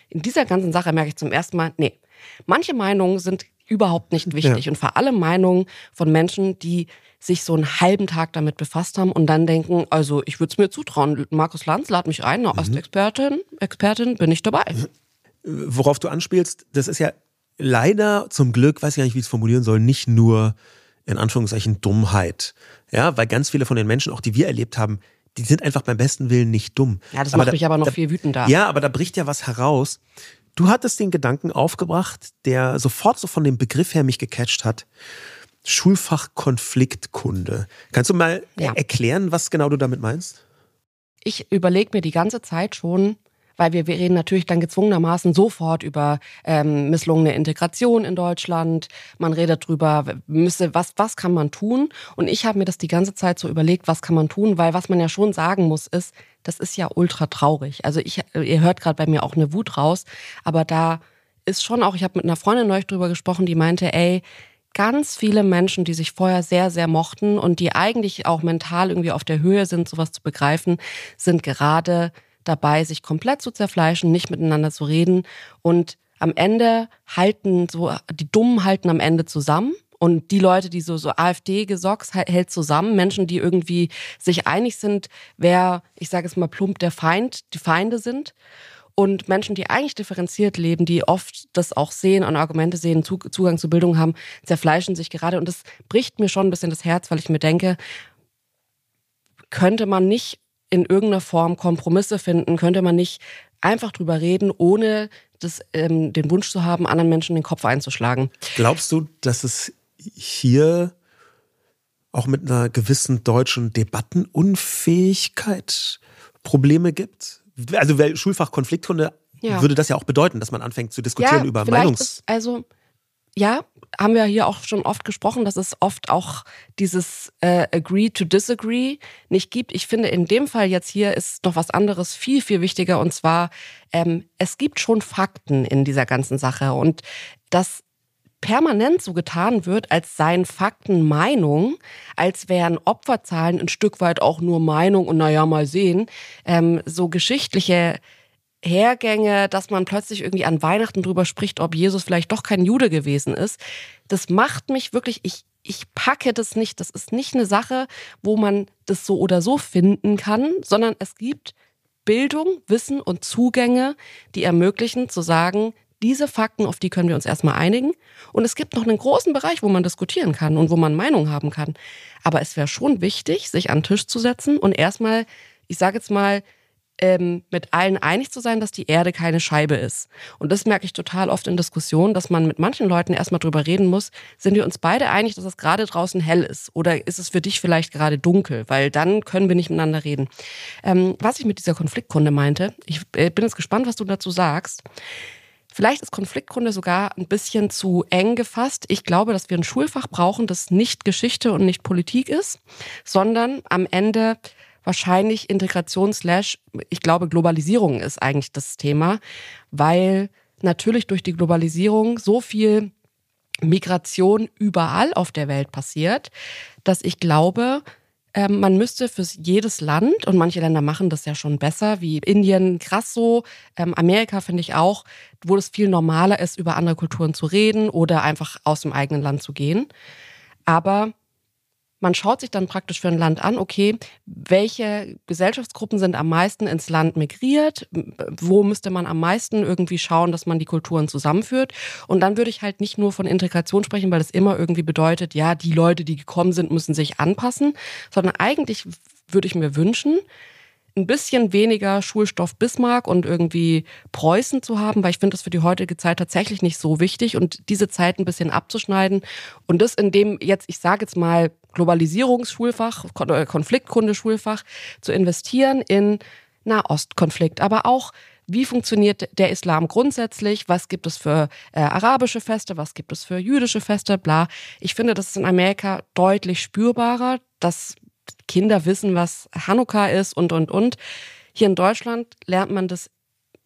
Speaker 1: in dieser ganzen Sache merke ich zum ersten Mal, nee, manche Meinungen sind überhaupt nicht wichtig. Ja. Und vor allem Meinungen von Menschen, die sich so einen halben Tag damit befasst haben und dann denken, also ich würde es mir zutrauen, Markus Lanz lad mich ein, eine mhm. Ostexpertin, Expertin, bin ich dabei.
Speaker 2: Worauf du anspielst, das ist ja leider zum Glück, weiß ich gar nicht, wie ich es formulieren soll, nicht nur in Anführungszeichen Dummheit. Ja, weil ganz viele von den Menschen, auch die wir erlebt haben, die sind einfach beim besten Willen nicht dumm.
Speaker 1: Ja, das aber macht da, mich aber noch da, viel wütender.
Speaker 2: Ja, aber da bricht ja was heraus. Du hattest den Gedanken aufgebracht, der sofort so von dem Begriff her mich gecatcht hat. Schulfach Konfliktkunde. Kannst du mal ja. erklären, was genau du damit meinst?
Speaker 1: Ich überlege mir die ganze Zeit schon, weil wir, wir reden natürlich dann gezwungenermaßen sofort über ähm, misslungene Integration in Deutschland. Man redet drüber, müsse, was, was kann man tun? Und ich habe mir das die ganze Zeit so überlegt, was kann man tun? Weil was man ja schon sagen muss, ist, das ist ja ultra traurig. Also ich, ihr hört gerade bei mir auch eine Wut raus, aber da ist schon auch, ich habe mit einer Freundin neulich drüber gesprochen, die meinte, ey, ganz viele Menschen, die sich vorher sehr, sehr mochten und die eigentlich auch mental irgendwie auf der Höhe sind, sowas zu begreifen, sind gerade dabei, sich komplett zu zerfleischen, nicht miteinander zu reden und am Ende halten so, die Dummen halten am Ende zusammen und die Leute, die so, so AfD-Gesocks hält zusammen, Menschen, die irgendwie sich einig sind, wer, ich sage es mal plump, der Feind, die Feinde sind. Und Menschen, die eigentlich differenziert leben, die oft das auch sehen und Argumente sehen, Zugang zu Bildung haben, zerfleischen sich gerade. Und das bricht mir schon ein bisschen das Herz, weil ich mir denke, könnte man nicht in irgendeiner Form Kompromisse finden? Könnte man nicht einfach drüber reden, ohne das, ähm, den Wunsch zu haben, anderen Menschen den Kopf einzuschlagen?
Speaker 2: Glaubst du, dass es hier auch mit einer gewissen deutschen Debattenunfähigkeit Probleme gibt? Also Schulfach Konfliktkunde ja. würde das ja auch bedeuten, dass man anfängt zu diskutieren ja, über Meinungs... Ist,
Speaker 1: also ja, haben wir hier auch schon oft gesprochen, dass es oft auch dieses äh, Agree to Disagree nicht gibt. Ich finde, in dem Fall jetzt hier ist noch was anderes viel, viel wichtiger. Und zwar, ähm, es gibt schon Fakten in dieser ganzen Sache. Und dass permanent so getan wird, als seien Fakten Meinung, als wären Opferzahlen ein Stück weit auch nur Meinung und naja, mal sehen, ähm, so geschichtliche Hergänge, dass man plötzlich irgendwie an Weihnachten drüber spricht, ob Jesus vielleicht doch kein Jude gewesen ist. Das macht mich wirklich, ich, ich packe das nicht. Das ist nicht eine Sache, wo man das so oder so finden kann, sondern es gibt Bildung, Wissen und Zugänge, die ermöglichen zu sagen, diese Fakten, auf die können wir uns erstmal einigen. Und es gibt noch einen großen Bereich, wo man diskutieren kann und wo man Meinung haben kann. Aber es wäre schon wichtig, sich an den Tisch zu setzen und erstmal, ich sage jetzt mal, ähm, mit allen einig zu sein, dass die Erde keine Scheibe ist. Und das merke ich total oft in Diskussionen, dass man mit manchen Leuten erstmal drüber reden muss, sind wir uns beide einig, dass es gerade draußen hell ist? Oder ist es für dich vielleicht gerade dunkel? Weil dann können wir nicht miteinander reden. Ähm, was ich mit dieser Konfliktkunde meinte, ich äh, bin jetzt gespannt, was du dazu sagst. Vielleicht ist Konfliktkunde sogar ein bisschen zu eng gefasst. Ich glaube, dass wir ein Schulfach brauchen, das nicht Geschichte und nicht Politik ist, sondern am Ende wahrscheinlich Integration slash, ich glaube, Globalisierung ist eigentlich das Thema, weil natürlich durch die Globalisierung so viel Migration überall auf der Welt passiert, dass ich glaube, ähm, man müsste für jedes Land, und manche Länder machen das ja schon besser, wie Indien, krass so, ähm, Amerika finde ich auch, wo es viel normaler ist, über andere Kulturen zu reden oder einfach aus dem eigenen Land zu gehen. Aber man schaut sich dann praktisch für ein Land an, okay, welche Gesellschaftsgruppen sind am meisten ins Land migriert, wo müsste man am meisten irgendwie schauen, dass man die Kulturen zusammenführt. Und dann würde ich halt nicht nur von Integration sprechen, weil es immer irgendwie bedeutet, ja, die Leute, die gekommen sind, müssen sich anpassen, sondern eigentlich würde ich mir wünschen, ein bisschen weniger Schulstoff Bismarck und irgendwie Preußen zu haben, weil ich finde das für die heutige Zeit tatsächlich nicht so wichtig und diese Zeit ein bisschen abzuschneiden und das in dem jetzt, ich sage jetzt mal Globalisierungsschulfach, äh, Konfliktkunde-Schulfach zu investieren in Nahostkonflikt, aber auch wie funktioniert der Islam grundsätzlich? Was gibt es für äh, arabische Feste? Was gibt es für jüdische Feste? Bla. Ich finde, das ist in Amerika deutlich spürbarer, dass Kinder wissen, was Hanukkah ist und, und, und. Hier in Deutschland lernt man das,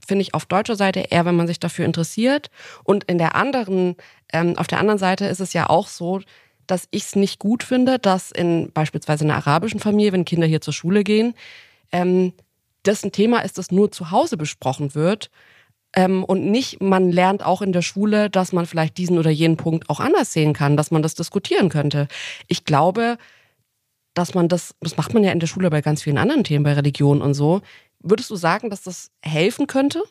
Speaker 1: finde ich, auf deutscher Seite eher, wenn man sich dafür interessiert. Und in der anderen, ähm, auf der anderen Seite ist es ja auch so, dass ich es nicht gut finde, dass in beispielsweise einer arabischen Familie, wenn Kinder hier zur Schule gehen, ähm, das ein Thema ist, das nur zu Hause besprochen wird. Ähm, und nicht, man lernt auch in der Schule, dass man vielleicht diesen oder jenen Punkt auch anders sehen kann, dass man das diskutieren könnte. Ich glaube, dass man das, das macht man ja in der Schule bei ganz vielen anderen Themen, bei Religion und so. Würdest du sagen, dass das helfen könnte?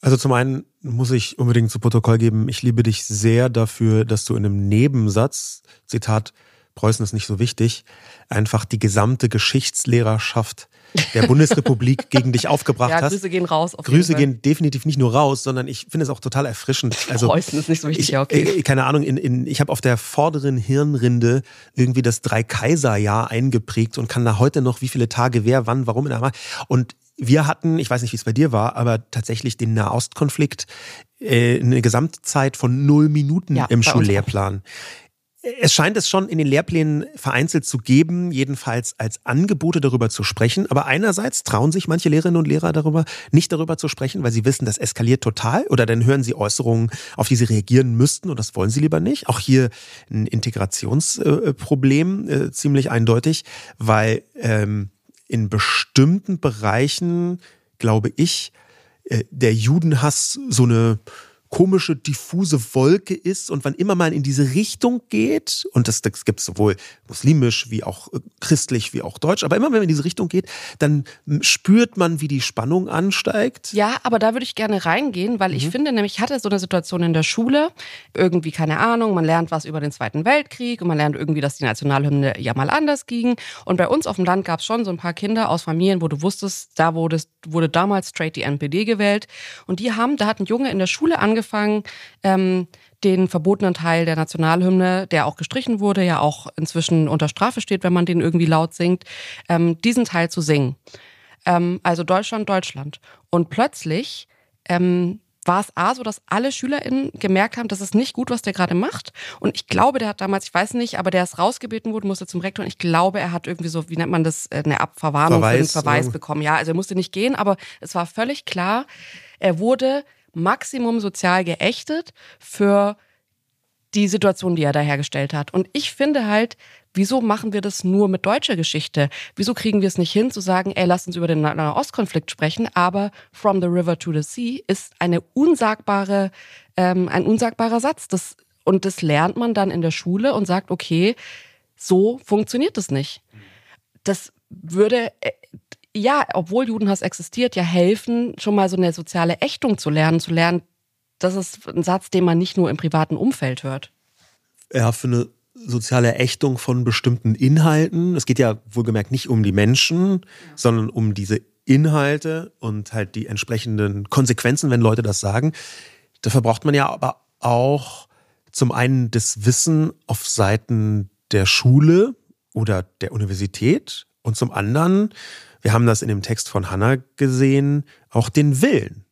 Speaker 2: Also zum einen muss ich unbedingt zu Protokoll geben, ich liebe dich sehr dafür, dass du in einem Nebensatz, Zitat, Preußen ist nicht so wichtig, einfach die gesamte Geschichtslehrerschaft der Bundesrepublik gegen dich aufgebracht ja, hast.
Speaker 1: Grüße gehen raus.
Speaker 2: Grüße gehen definitiv nicht nur raus, sondern ich finde es auch total erfrischend.
Speaker 1: Also, Preußen ist nicht so wichtig,
Speaker 2: ich,
Speaker 1: ja, okay.
Speaker 2: Äh, keine Ahnung, in, in, ich habe auf der vorderen Hirnrinde irgendwie das Drei-Kaiser-Jahr eingeprägt und kann da heute noch, wie viele Tage wer, wann, warum in der Und wir hatten, ich weiß nicht, wie es bei dir war, aber tatsächlich den Nahostkonflikt äh, eine Gesamtzeit von null Minuten ja, im Schullehrplan. Es scheint es schon in den Lehrplänen vereinzelt zu geben, jedenfalls als Angebote darüber zu sprechen. Aber einerseits trauen sich manche Lehrerinnen und Lehrer darüber, nicht darüber zu sprechen, weil sie wissen, das eskaliert total. Oder dann hören sie Äußerungen, auf die sie reagieren müssten und das wollen sie lieber nicht. Auch hier ein Integrationsproblem, äh, ziemlich eindeutig, weil ähm, in bestimmten Bereichen, glaube ich, äh, der Judenhass so eine komische, diffuse Wolke ist und wann immer man in diese Richtung geht, und das, das gibt es sowohl muslimisch wie auch äh, christlich wie auch deutsch, aber immer wenn man in diese Richtung geht, dann spürt man, wie die Spannung ansteigt.
Speaker 1: Ja, aber da würde ich gerne reingehen, weil mhm. ich finde nämlich, ich hatte so eine Situation in der Schule, irgendwie, keine Ahnung, man lernt was über den Zweiten Weltkrieg und man lernt irgendwie, dass die Nationalhymne ja mal anders ging. Und bei uns auf dem Land gab es schon so ein paar Kinder aus Familien, wo du wusstest, da wurde, wurde damals straight die NPD gewählt. Und die haben, da hat ein Junge in der Schule angefangen, angefangen, ähm, den verbotenen Teil der Nationalhymne, der auch gestrichen wurde, ja auch inzwischen unter Strafe steht, wenn man den irgendwie laut singt, ähm, diesen Teil zu singen. Ähm, also Deutschland, Deutschland. Und plötzlich ähm, war es A so, dass alle SchülerInnen gemerkt haben, das ist nicht gut, was der gerade macht. Und ich glaube, der hat damals, ich weiß nicht, aber der ist rausgebeten worden, musste zum Rektor. Und ich glaube, er hat irgendwie so, wie nennt man das, äh, eine Abverwarnung Verweis, den Verweis ja. bekommen. Ja, also er musste nicht gehen, aber es war völlig klar, er wurde Maximum sozial geächtet für die Situation, die er da hergestellt hat. Und ich finde halt, wieso machen wir das nur mit deutscher Geschichte? Wieso kriegen wir es nicht hin zu sagen, ey, lass uns über den Nahostkonflikt sprechen, aber from the river to the sea ist eine unsagbare, ähm, ein unsagbarer Satz. Das, und das lernt man dann in der Schule und sagt, okay, so funktioniert das nicht. Das würde äh, ja, obwohl Judenhass existiert, ja helfen, schon mal so eine soziale Ächtung zu lernen, zu lernen, das ist ein Satz, den man nicht nur im privaten Umfeld hört.
Speaker 2: Ja, für eine soziale Ächtung von bestimmten Inhalten. Es geht ja wohlgemerkt nicht um die Menschen, sondern um diese Inhalte und halt die entsprechenden Konsequenzen, wenn Leute das sagen. Dafür braucht man ja aber auch zum einen das Wissen auf Seiten der Schule oder der Universität und zum anderen wir haben das in dem Text von Hannah gesehen, auch den Willen.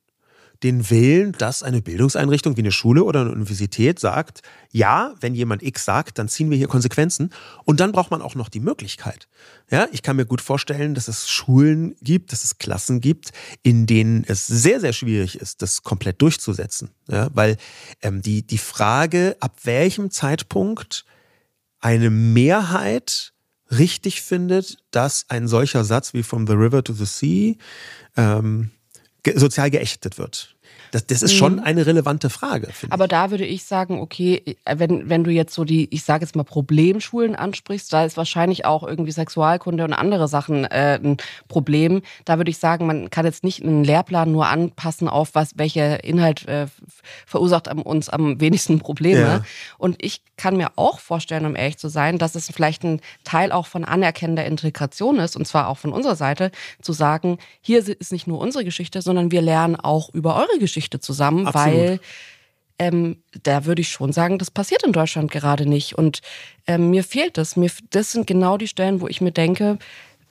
Speaker 2: Den Willen, dass eine Bildungseinrichtung wie eine Schule oder eine Universität sagt, ja, wenn jemand X sagt, dann ziehen wir hier Konsequenzen. Und dann braucht man auch noch die Möglichkeit. Ja, ich kann mir gut vorstellen, dass es Schulen gibt, dass es Klassen gibt, in denen es sehr, sehr schwierig ist, das komplett durchzusetzen. Ja, weil ähm, die, die Frage, ab welchem Zeitpunkt eine Mehrheit richtig findet, dass ein solcher Satz wie From the River to the Sea ähm, sozial geächtet wird. Das, das ist schon mhm. eine relevante Frage.
Speaker 1: Aber ich. da würde ich sagen, okay, wenn, wenn du jetzt so die, ich sage jetzt mal Problemschulen ansprichst, da ist wahrscheinlich auch irgendwie Sexualkunde und andere Sachen äh, ein Problem. Da würde ich sagen, man kann jetzt nicht einen Lehrplan nur anpassen auf was, welcher Inhalt äh, verursacht uns am wenigsten Probleme. Ja. Und ich kann mir auch vorstellen, um ehrlich zu sein, dass es vielleicht ein Teil auch von anerkennender Integration ist, und zwar auch von unserer Seite, zu sagen, hier ist nicht nur unsere Geschichte, sondern wir lernen auch über eure Geschichte Geschichte zusammen, Absolut. weil ähm, da würde ich schon sagen, das passiert in Deutschland gerade nicht. Und ähm, mir fehlt das. Mir, das sind genau die Stellen, wo ich mir denke,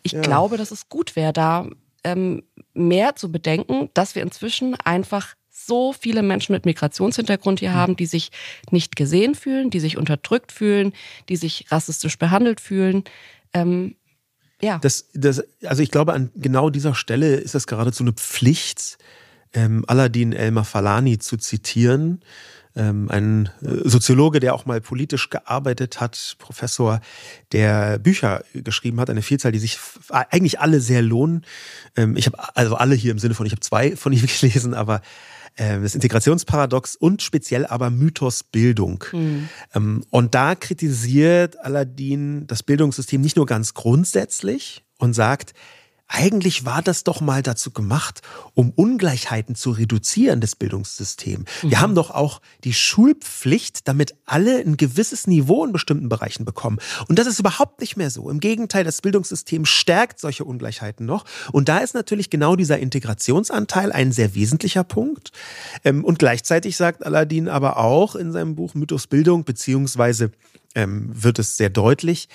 Speaker 1: ich ja. glaube, dass es gut wäre, da ähm, mehr zu bedenken, dass wir inzwischen einfach so viele Menschen mit Migrationshintergrund hier mhm. haben, die sich nicht gesehen fühlen, die sich unterdrückt fühlen, die sich rassistisch behandelt fühlen. Ähm, ja.
Speaker 2: Das, das, also ich glaube, an genau dieser Stelle ist das geradezu eine Pflicht, ähm, Aladdin Elmar Falani zu zitieren. Ähm, ein äh, Soziologe, der auch mal politisch gearbeitet hat, Professor, der Bücher geschrieben hat, eine Vielzahl, die sich eigentlich alle sehr lohnen. Ähm, ich habe also alle hier im Sinne von, ich habe zwei von ihm gelesen, aber äh, das Integrationsparadox und speziell aber Mythos Bildung. Mhm. Ähm, und da kritisiert Aladdin das Bildungssystem nicht nur ganz grundsätzlich und sagt, eigentlich war das doch mal dazu gemacht, um Ungleichheiten zu reduzieren, das Bildungssystem. Mhm. Wir haben doch auch die Schulpflicht, damit alle ein gewisses Niveau in bestimmten Bereichen bekommen. Und das ist überhaupt nicht mehr so. Im Gegenteil, das Bildungssystem stärkt solche Ungleichheiten noch. Und da ist natürlich genau dieser Integrationsanteil ein sehr wesentlicher Punkt. Ähm, und gleichzeitig sagt Aladdin aber auch in seinem Buch Mythos Bildung, beziehungsweise ähm, wird es sehr deutlich,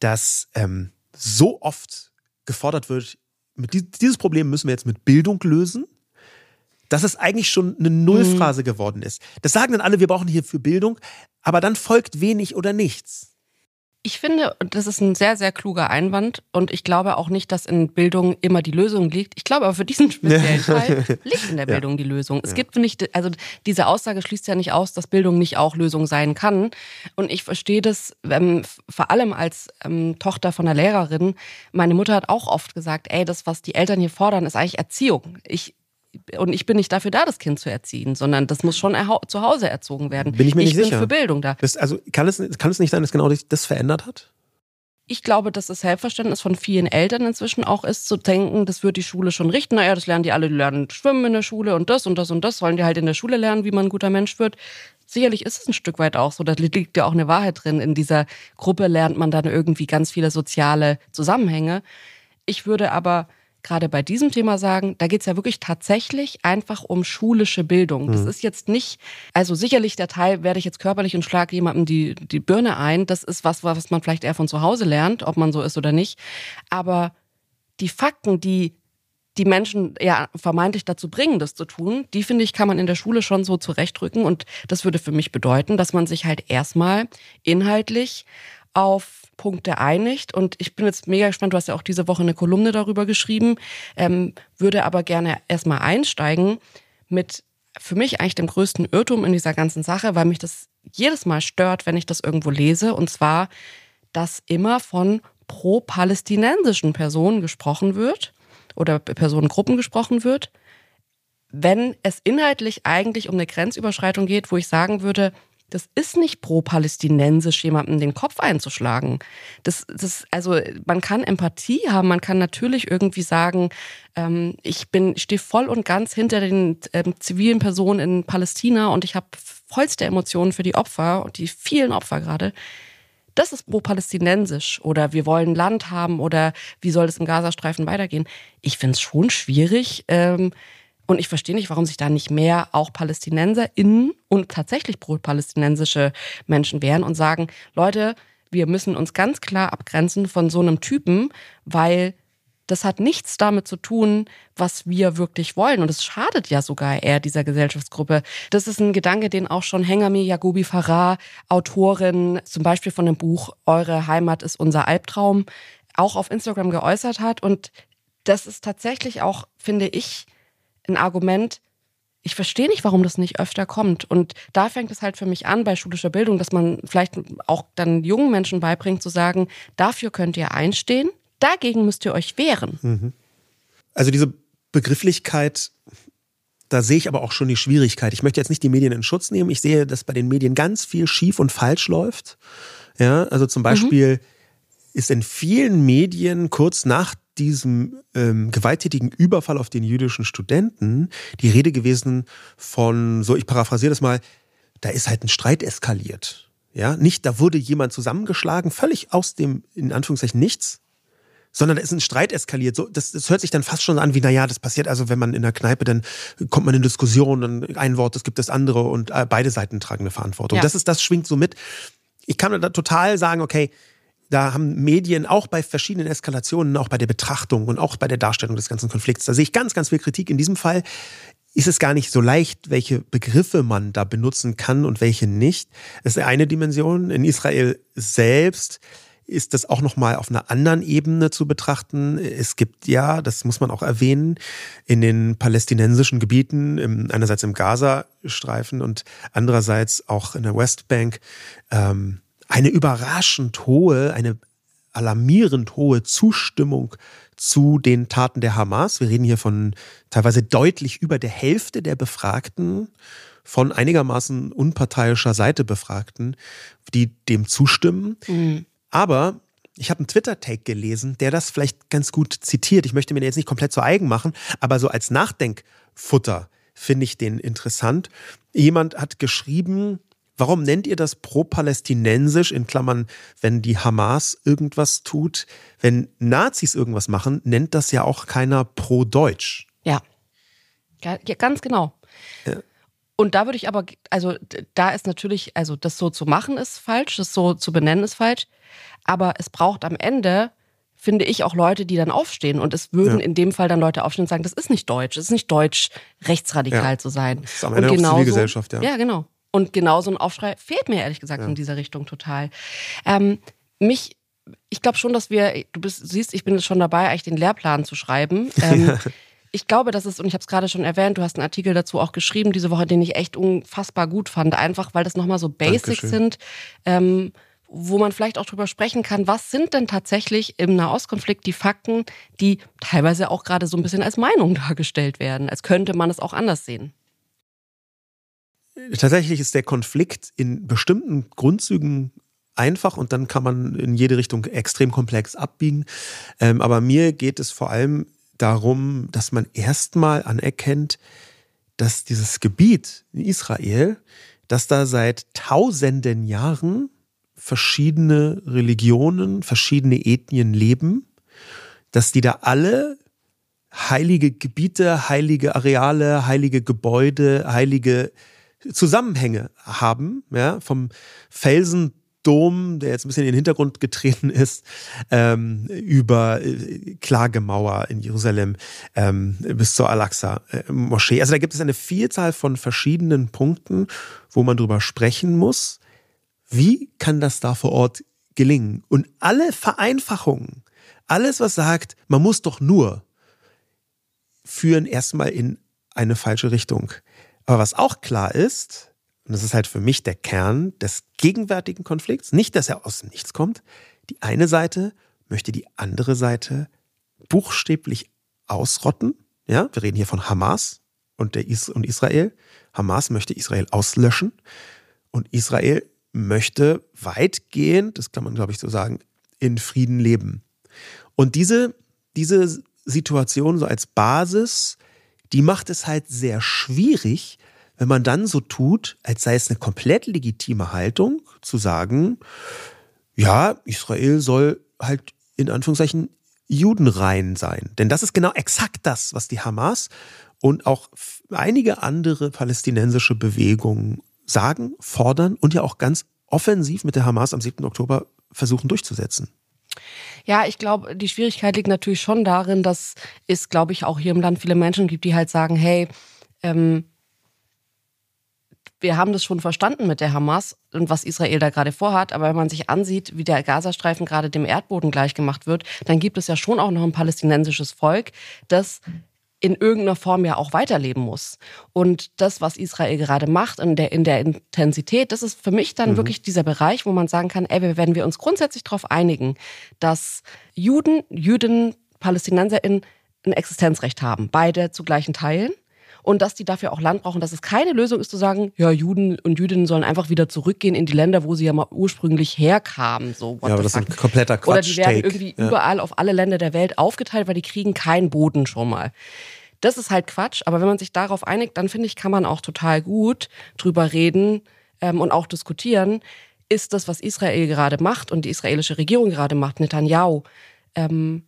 Speaker 2: dass ähm, so oft gefordert wird, dieses Problem müssen wir jetzt mit Bildung lösen, dass es eigentlich schon eine Nullphrase mhm. geworden ist. Das sagen dann alle, wir brauchen hier für Bildung, aber dann folgt wenig oder nichts.
Speaker 1: Ich finde, das ist ein sehr, sehr kluger Einwand und ich glaube auch nicht, dass in Bildung immer die Lösung liegt. Ich glaube aber für diesen speziellen Fall liegt in der Bildung ja. die Lösung. Es ja. gibt nicht, also diese Aussage schließt ja nicht aus, dass Bildung nicht auch Lösung sein kann. Und ich verstehe das ähm, vor allem als ähm, Tochter von einer Lehrerin. Meine Mutter hat auch oft gesagt, ey, das, was die Eltern hier fordern, ist eigentlich Erziehung. Ich, und ich bin nicht dafür da, das Kind zu erziehen, sondern das muss schon zu Hause erzogen werden.
Speaker 2: Bin ich mir
Speaker 1: ich
Speaker 2: nicht sicher. Ich
Speaker 1: bin für Bildung da.
Speaker 2: Das, also kann es, kann es nicht sein, dass genau das verändert hat?
Speaker 1: Ich glaube, dass das Selbstverständnis von vielen Eltern inzwischen auch ist, zu denken, das wird die Schule schon richten. Naja, das lernen die alle, die lernen schwimmen in der Schule und das und das und das sollen die halt in der Schule lernen, wie man ein guter Mensch wird. Sicherlich ist es ein Stück weit auch so. Da liegt ja auch eine Wahrheit drin. In dieser Gruppe lernt man dann irgendwie ganz viele soziale Zusammenhänge. Ich würde aber gerade bei diesem Thema sagen, da geht es ja wirklich tatsächlich einfach um schulische Bildung. Das mhm. ist jetzt nicht, also sicherlich der Teil, werde ich jetzt körperlich und schlage jemandem die, die Birne ein, das ist was, was man vielleicht eher von zu Hause lernt, ob man so ist oder nicht. Aber die Fakten, die die Menschen ja vermeintlich dazu bringen, das zu tun, die finde ich, kann man in der Schule schon so zurechtrücken. Und das würde für mich bedeuten, dass man sich halt erstmal inhaltlich auf Punkte einigt. Und ich bin jetzt mega gespannt, du hast ja auch diese Woche eine Kolumne darüber geschrieben, ähm, würde aber gerne erstmal einsteigen mit für mich eigentlich dem größten Irrtum in dieser ganzen Sache, weil mich das jedes Mal stört, wenn ich das irgendwo lese. Und zwar, dass immer von pro-palästinensischen Personen gesprochen wird oder Personengruppen gesprochen wird, wenn es inhaltlich eigentlich um eine Grenzüberschreitung geht, wo ich sagen würde, das ist nicht pro-palästinensisch, jemandem den Kopf einzuschlagen. Das, das, also man kann Empathie haben, man kann natürlich irgendwie sagen, ähm, ich bin, stehe voll und ganz hinter den ähm, zivilen Personen in Palästina und ich habe vollste Emotionen für die Opfer und die vielen Opfer gerade. Das ist pro-palästinensisch oder wir wollen Land haben oder wie soll es im Gazastreifen weitergehen. Ich finde es schon schwierig. Ähm, und ich verstehe nicht, warum sich da nicht mehr auch PalästinenserInnen und tatsächlich pro-palästinensische Menschen wehren und sagen, Leute, wir müssen uns ganz klar abgrenzen von so einem Typen, weil das hat nichts damit zu tun, was wir wirklich wollen. Und es schadet ja sogar eher dieser Gesellschaftsgruppe. Das ist ein Gedanke, den auch schon Hengami Yagubi Farah, Autorin zum Beispiel von dem Buch Eure Heimat ist unser Albtraum, auch auf Instagram geäußert hat. Und das ist tatsächlich auch, finde ich, ein Argument, ich verstehe nicht, warum das nicht öfter kommt. Und da fängt es halt für mich an bei schulischer Bildung, dass man vielleicht auch dann jungen Menschen beibringt zu sagen, dafür könnt ihr einstehen, dagegen müsst ihr euch wehren. Mhm.
Speaker 2: Also diese Begrifflichkeit da sehe ich aber auch schon die Schwierigkeit. Ich möchte jetzt nicht die Medien in Schutz nehmen. Ich sehe, dass bei den Medien ganz viel schief und falsch läuft. Ja, also zum Beispiel mhm. ist in vielen Medien kurz nach diesem ähm, gewalttätigen Überfall auf den jüdischen Studenten die Rede gewesen von, so ich paraphrasiere das mal, da ist halt ein Streit eskaliert. Ja, nicht, da wurde jemand zusammengeschlagen, völlig aus dem, in Anführungszeichen, nichts, sondern da ist ein Streit eskaliert. So, das, das hört sich dann fast schon an wie, naja, das passiert also, wenn man in der Kneipe, dann kommt man in Diskussion, dann ein Wort, es gibt das andere und äh, beide Seiten tragen eine Verantwortung. Ja. Das ist, das schwingt so mit. Ich kann da total sagen, okay, da haben Medien auch bei verschiedenen Eskalationen, auch bei der Betrachtung und auch bei der Darstellung des ganzen Konflikts, da sehe ich ganz, ganz viel Kritik. In diesem Fall ist es gar nicht so leicht, welche Begriffe man da benutzen kann und welche nicht. Das ist eine Dimension. In Israel selbst ist das auch nochmal auf einer anderen Ebene zu betrachten. Es gibt ja, das muss man auch erwähnen, in den palästinensischen Gebieten, einerseits im Gazastreifen und andererseits auch in der Westbank, ähm, eine überraschend hohe, eine alarmierend hohe Zustimmung zu den Taten der Hamas. Wir reden hier von teilweise deutlich über der Hälfte der Befragten, von einigermaßen unparteiischer Seite Befragten, die dem zustimmen. Mhm. Aber ich habe einen Twitter-Take gelesen, der das vielleicht ganz gut zitiert. Ich möchte mir den jetzt nicht komplett zu eigen machen, aber so als Nachdenkfutter finde ich den interessant. Jemand hat geschrieben, Warum nennt ihr das pro-palästinensisch, in Klammern, wenn die Hamas irgendwas tut? Wenn Nazis irgendwas machen, nennt das ja auch keiner pro-deutsch.
Speaker 1: Ja. ja, ganz genau. Ja. Und da würde ich aber, also da ist natürlich, also das so zu machen ist falsch, das so zu benennen ist falsch. Aber es braucht am Ende, finde ich, auch Leute, die dann aufstehen. Und es würden ja. in dem Fall dann Leute aufstehen und sagen, das ist nicht deutsch, es ist nicht deutsch, rechtsradikal zu sein. Das
Speaker 2: ist am Ende und genauso, auch Zivilgesellschaft, ja.
Speaker 1: Ja, genau. Und genau so ein Aufschrei fehlt mir ehrlich gesagt ja. in dieser Richtung total. Ähm, mich, ich glaube schon, dass wir, du bist, siehst, ich bin schon dabei, eigentlich den Lehrplan zu schreiben. Ähm, ich glaube, das ist, und ich habe es gerade schon erwähnt, du hast einen Artikel dazu auch geschrieben diese Woche, den ich echt unfassbar gut fand, einfach weil das nochmal so Basics Dankeschön. sind. Ähm, wo man vielleicht auch drüber sprechen kann, was sind denn tatsächlich im Nahostkonflikt die Fakten, die teilweise auch gerade so ein bisschen als Meinung dargestellt werden, als könnte man es auch anders sehen.
Speaker 2: Tatsächlich ist der Konflikt in bestimmten Grundzügen einfach und dann kann man in jede Richtung extrem komplex abbiegen. Ähm, aber mir geht es vor allem darum, dass man erstmal anerkennt, dass dieses Gebiet in Israel, dass da seit tausenden Jahren verschiedene Religionen, verschiedene Ethnien leben, dass die da alle heilige Gebiete, heilige Areale, heilige Gebäude, heilige Zusammenhänge haben, ja, vom Felsendom, der jetzt ein bisschen in den Hintergrund getreten ist, ähm, über äh, Klagemauer in Jerusalem ähm, bis zur Al-Aqsa-Moschee. Also da gibt es eine Vielzahl von verschiedenen Punkten, wo man drüber sprechen muss. Wie kann das da vor Ort gelingen? Und alle Vereinfachungen, alles, was sagt, man muss doch nur, führen erstmal in eine falsche Richtung. Aber was auch klar ist, und das ist halt für mich der Kern des gegenwärtigen Konflikts, nicht, dass er aus dem Nichts kommt, die eine Seite möchte die andere Seite buchstäblich ausrotten. Ja, wir reden hier von Hamas und, der Is und Israel. Hamas möchte Israel auslöschen und Israel möchte weitgehend, das kann man glaube ich so sagen, in Frieden leben. Und diese, diese Situation so als Basis die macht es halt sehr schwierig, wenn man dann so tut, als sei es eine komplett legitime Haltung, zu sagen, ja, Israel soll halt in Anführungszeichen judenrein sein. Denn das ist genau exakt das, was die Hamas und auch einige andere palästinensische Bewegungen sagen, fordern und ja auch ganz offensiv mit der Hamas am 7. Oktober versuchen durchzusetzen.
Speaker 1: Ja, ich glaube, die Schwierigkeit liegt natürlich schon darin, dass es, glaube ich, auch hier im Land viele Menschen gibt, die halt sagen, hey, ähm, wir haben das schon verstanden mit der Hamas und was Israel da gerade vorhat, aber wenn man sich ansieht, wie der Gazastreifen gerade dem Erdboden gleichgemacht wird, dann gibt es ja schon auch noch ein palästinensisches Volk, das in irgendeiner Form ja auch weiterleben muss. Und das, was Israel gerade macht in der, in der Intensität, das ist für mich dann mhm. wirklich dieser Bereich, wo man sagen kann, ey, wenn wir uns grundsätzlich darauf einigen, dass Juden, Jüdinnen, PalästinenserInnen ein Existenzrecht haben, beide zu gleichen Teilen, und dass die dafür auch Land brauchen, dass es keine Lösung ist zu sagen, ja, Juden und Jüdinnen sollen einfach wieder zurückgehen in die Länder, wo sie ja mal ursprünglich herkamen. So,
Speaker 2: ja, aber das ist ein kompletter Quatsch.
Speaker 1: Oder die werden irgendwie ja. überall auf alle Länder der Welt aufgeteilt, weil die kriegen keinen Boden schon mal. Das ist halt Quatsch, aber wenn man sich darauf einigt, dann finde ich, kann man auch total gut drüber reden ähm, und auch diskutieren. Ist das, was Israel gerade macht und die israelische Regierung gerade macht, Netanyahu, ähm,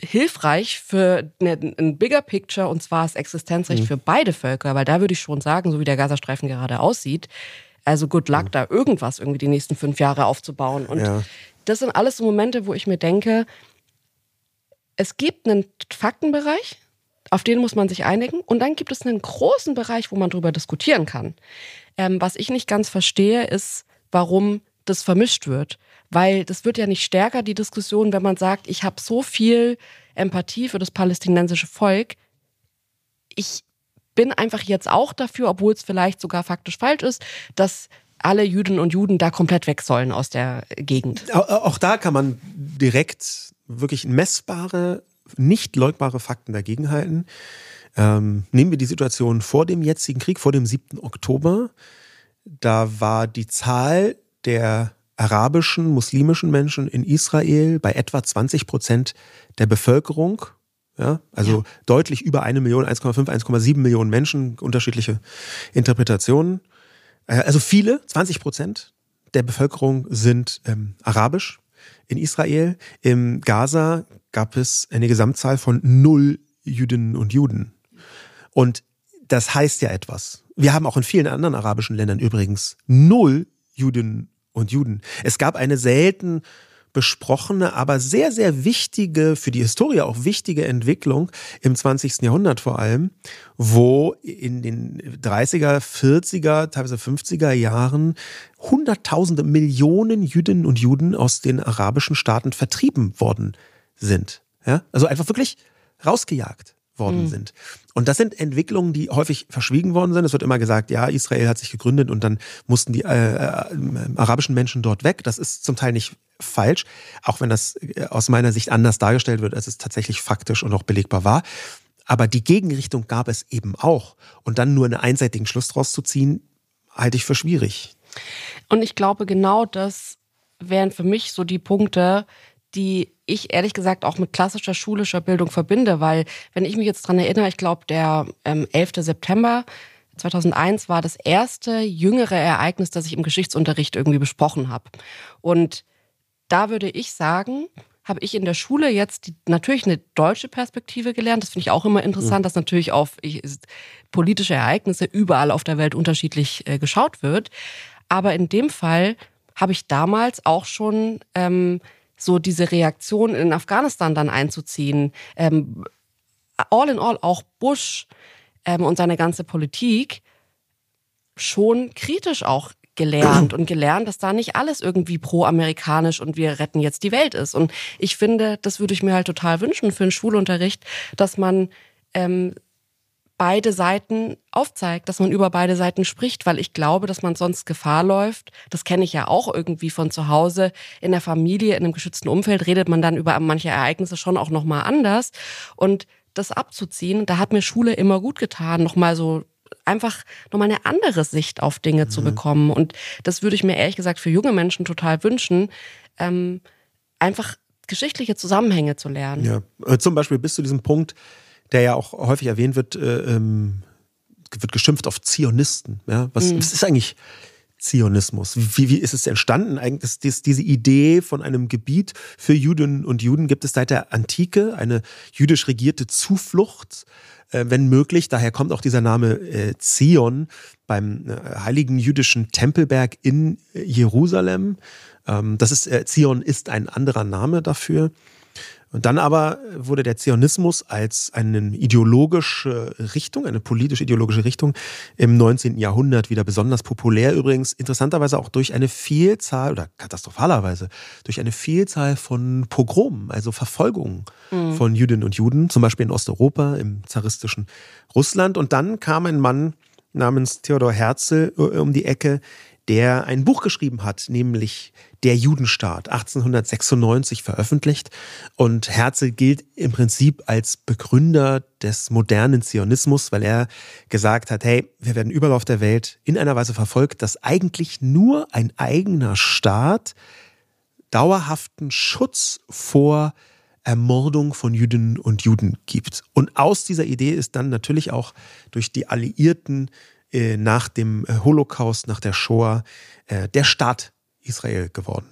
Speaker 1: hilfreich für ein bigger Picture und zwar das Existenzrecht mhm. für beide Völker, weil da würde ich schon sagen, so wie der Gazastreifen gerade aussieht, also good luck, mhm. da irgendwas irgendwie die nächsten fünf Jahre aufzubauen. Und ja. das sind alles so Momente, wo ich mir denke, es gibt einen Faktenbereich, auf den muss man sich einigen. Und dann gibt es einen großen Bereich, wo man darüber diskutieren kann. Ähm, was ich nicht ganz verstehe, ist, warum das vermischt wird. Weil das wird ja nicht stärker, die Diskussion, wenn man sagt, ich habe so viel Empathie für das palästinensische Volk. Ich bin einfach jetzt auch dafür, obwohl es vielleicht sogar faktisch falsch ist, dass alle Jüdinnen und Juden da komplett weg sollen aus der Gegend.
Speaker 2: Auch da kann man direkt wirklich messbare, nicht leugbare Fakten dagegenhalten. Ähm, nehmen wir die Situation vor dem jetzigen Krieg, vor dem 7. Oktober. Da war die Zahl der arabischen, muslimischen Menschen in Israel bei etwa 20 Prozent der Bevölkerung. Ja, also ja. deutlich über eine Million, 1,5, 1,7 Millionen Menschen, unterschiedliche Interpretationen. Äh, also viele, 20 Prozent der Bevölkerung sind ähm, arabisch in Israel. Im Gaza gab es eine Gesamtzahl von null Jüdinnen und Juden. Und das heißt ja etwas. Wir haben auch in vielen anderen arabischen Ländern übrigens null Jüdinnen und Juden. Es gab eine selten besprochene, aber sehr, sehr wichtige, für die Historie auch wichtige Entwicklung im 20. Jahrhundert vor allem, wo in den 30er, 40er, teilweise 50er Jahren Hunderttausende, Millionen Jüdinnen und Juden aus den arabischen Staaten vertrieben worden sind. Ja? Also einfach wirklich rausgejagt worden mhm. sind. Und das sind Entwicklungen, die häufig verschwiegen worden sind. Es wird immer gesagt, ja, Israel hat sich gegründet und dann mussten die äh, äh, arabischen Menschen dort weg. Das ist zum Teil nicht falsch, auch wenn das äh, aus meiner Sicht anders dargestellt wird, als es tatsächlich faktisch und auch belegbar war. Aber die Gegenrichtung gab es eben auch. Und dann nur einen einseitigen Schluss draus zu ziehen, halte ich für schwierig.
Speaker 1: Und ich glaube, genau das wären für mich so die Punkte, die ich ehrlich gesagt auch mit klassischer schulischer Bildung verbinde, weil wenn ich mich jetzt dran erinnere, ich glaube, der ähm, 11. September 2001 war das erste jüngere Ereignis, das ich im Geschichtsunterricht irgendwie besprochen habe. Und da würde ich sagen, habe ich in der Schule jetzt die, natürlich eine deutsche Perspektive gelernt. Das finde ich auch immer interessant, mhm. dass natürlich auf ich, politische Ereignisse überall auf der Welt unterschiedlich äh, geschaut wird. Aber in dem Fall habe ich damals auch schon ähm, so diese Reaktion in Afghanistan dann einzuziehen. Ähm, all in all auch Bush ähm, und seine ganze Politik schon kritisch auch gelernt und gelernt, dass da nicht alles irgendwie pro-amerikanisch und wir retten jetzt die Welt ist. Und ich finde, das würde ich mir halt total wünschen für einen Schulunterricht, dass man ähm, beide Seiten aufzeigt, dass man über beide Seiten spricht, weil ich glaube, dass man sonst Gefahr läuft. Das kenne ich ja auch irgendwie von zu Hause in der Familie, in einem geschützten Umfeld redet man dann über manche Ereignisse schon auch noch mal anders und das abzuziehen, da hat mir Schule immer gut getan, noch mal so einfach nochmal eine andere Sicht auf Dinge mhm. zu bekommen. Und das würde ich mir ehrlich gesagt für junge Menschen total wünschen, ähm, einfach geschichtliche Zusammenhänge zu lernen.
Speaker 2: Ja, äh, zum Beispiel bis zu diesem Punkt, der ja auch häufig erwähnt wird, äh, ähm, wird geschimpft auf Zionisten. Ja? Was, mhm. was ist eigentlich Zionismus? Wie, wie ist es entstanden? Eigentlich ist diese Idee von einem Gebiet für Juden und Juden gibt es seit der Antike, eine jüdisch regierte Zuflucht, äh, wenn möglich. Daher kommt auch dieser Name äh, Zion beim äh, heiligen jüdischen Tempelberg in Jerusalem. Ähm, das ist, äh, Zion ist ein anderer Name dafür. Und dann aber wurde der Zionismus als eine ideologische Richtung, eine politisch-ideologische Richtung im 19. Jahrhundert wieder besonders populär. Übrigens interessanterweise auch durch eine Vielzahl oder katastrophalerweise durch eine Vielzahl von Pogromen, also Verfolgungen mhm. von Jüdinnen und Juden, zum Beispiel in Osteuropa, im zaristischen Russland. Und dann kam ein Mann namens Theodor Herzl äh, um die Ecke, der ein Buch geschrieben hat, nämlich Der Judenstaat, 1896 veröffentlicht. Und Herzl gilt im Prinzip als Begründer des modernen Zionismus, weil er gesagt hat, hey, wir werden überall auf der Welt in einer Weise verfolgt, dass eigentlich nur ein eigener Staat dauerhaften Schutz vor Ermordung von Jüdinnen und Juden gibt. Und aus dieser Idee ist dann natürlich auch durch die Alliierten äh, nach dem äh, Holocaust, nach der Shoah, äh, der Staat Israel geworden.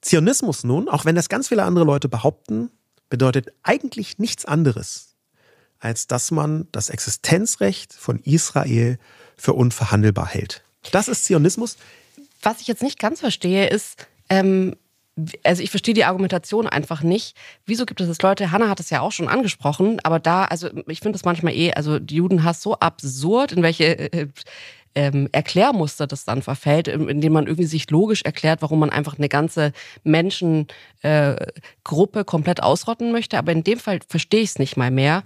Speaker 2: Zionismus nun, auch wenn das ganz viele andere Leute behaupten, bedeutet eigentlich nichts anderes, als dass man das Existenzrecht von Israel für unverhandelbar hält. Das ist Zionismus.
Speaker 1: Was ich jetzt nicht ganz verstehe, ist, ähm, also ich verstehe die Argumentation einfach nicht. Wieso gibt es das Leute, Hanna hat es ja auch schon angesprochen, aber da, also ich finde das manchmal eh, also Judenhass so absurd, in welche äh, ähm, Erklärmuster das dann verfällt, indem man irgendwie sich logisch erklärt, warum man einfach eine ganze Menschengruppe äh, komplett ausrotten möchte. Aber in dem Fall verstehe ich es nicht mal mehr.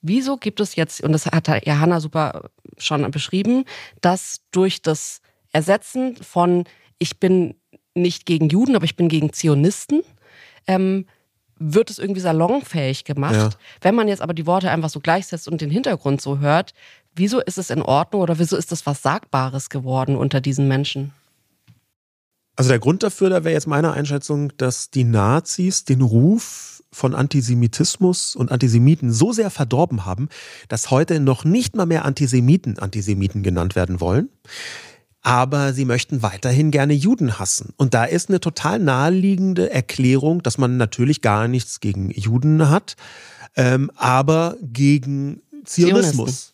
Speaker 1: Wieso gibt es jetzt, und das hat ja Hanna super schon beschrieben, dass durch das Ersetzen von ich bin nicht gegen Juden, aber ich bin gegen Zionisten. Ähm, wird es irgendwie salonfähig gemacht. Ja. Wenn man jetzt aber die Worte einfach so gleichsetzt und den Hintergrund so hört, wieso ist es in Ordnung oder wieso ist das was Sagbares geworden unter diesen Menschen?
Speaker 2: Also der Grund dafür, da wäre jetzt meine Einschätzung, dass die Nazis den Ruf von Antisemitismus und Antisemiten so sehr verdorben haben, dass heute noch nicht mal mehr Antisemiten Antisemiten genannt werden wollen aber sie möchten weiterhin gerne Juden hassen. Und da ist eine total naheliegende Erklärung, dass man natürlich gar nichts gegen Juden hat, ähm, aber gegen Zionismus.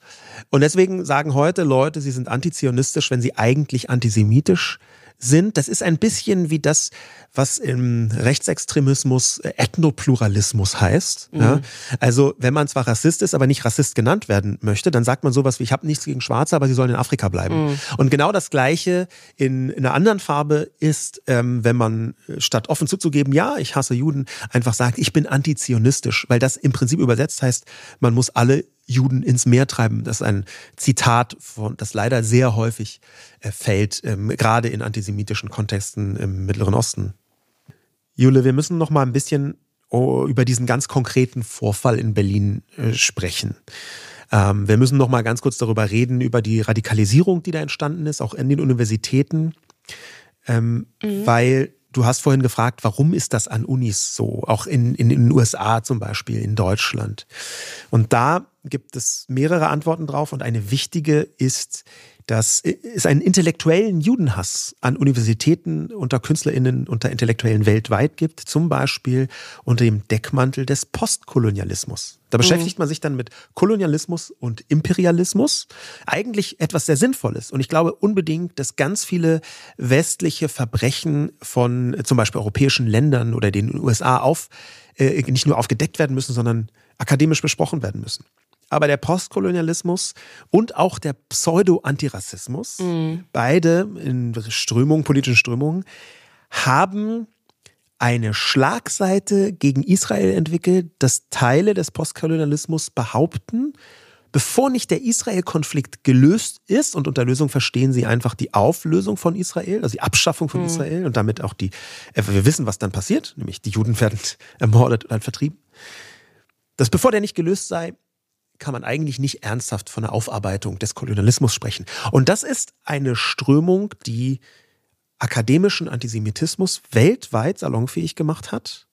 Speaker 2: Und deswegen sagen heute Leute, sie sind antizionistisch, wenn sie eigentlich antisemitisch sind. Das ist ein bisschen wie das, was im Rechtsextremismus äh, Ethnopluralismus heißt. Mhm. Ja? Also wenn man zwar Rassist ist, aber nicht Rassist genannt werden möchte, dann sagt man sowas wie, ich habe nichts gegen Schwarze, aber sie sollen in Afrika bleiben. Mhm. Und genau das Gleiche in, in einer anderen Farbe ist, ähm, wenn man äh, statt offen zuzugeben, ja, ich hasse Juden, einfach sagt, ich bin antizionistisch, weil das im Prinzip übersetzt heißt, man muss alle Juden ins Meer treiben. Das ist ein Zitat, von, das leider sehr häufig äh, fällt, ähm, gerade in antisemitischen Kontexten im Mittleren Osten. Jule, wir müssen noch mal ein bisschen oh, über diesen ganz konkreten Vorfall in Berlin äh, sprechen. Ähm, wir müssen noch mal ganz kurz darüber reden, über die Radikalisierung, die da entstanden ist, auch in den Universitäten. Ähm, mhm. Weil Du hast vorhin gefragt, warum ist das an Unis so? Auch in, in, in den USA zum Beispiel, in Deutschland. Und da gibt es mehrere Antworten drauf und eine wichtige ist, dass es einen intellektuellen Judenhass an Universitäten, unter KünstlerInnen, unter Intellektuellen weltweit gibt, zum Beispiel unter dem Deckmantel des Postkolonialismus. Da mhm. beschäftigt man sich dann mit Kolonialismus und Imperialismus. Eigentlich etwas sehr Sinnvolles. Und ich glaube unbedingt, dass ganz viele westliche Verbrechen von zum Beispiel europäischen Ländern oder den USA auf, äh, nicht nur aufgedeckt werden müssen, sondern akademisch besprochen werden müssen. Aber der Postkolonialismus und auch der Pseudo-Antirassismus, mhm. beide in Strömungen, politischen Strömungen, haben eine Schlagseite gegen Israel entwickelt, dass Teile des Postkolonialismus behaupten, bevor nicht der Israel-Konflikt gelöst ist, und unter Lösung verstehen sie einfach die Auflösung von Israel, also die Abschaffung von mhm. Israel und damit auch die, äh, wir wissen, was dann passiert, nämlich die Juden werden ermordet oder vertrieben, dass bevor der nicht gelöst sei, kann man eigentlich nicht ernsthaft von einer Aufarbeitung des Kolonialismus sprechen. Und das ist eine Strömung, die akademischen Antisemitismus weltweit salonfähig gemacht hat,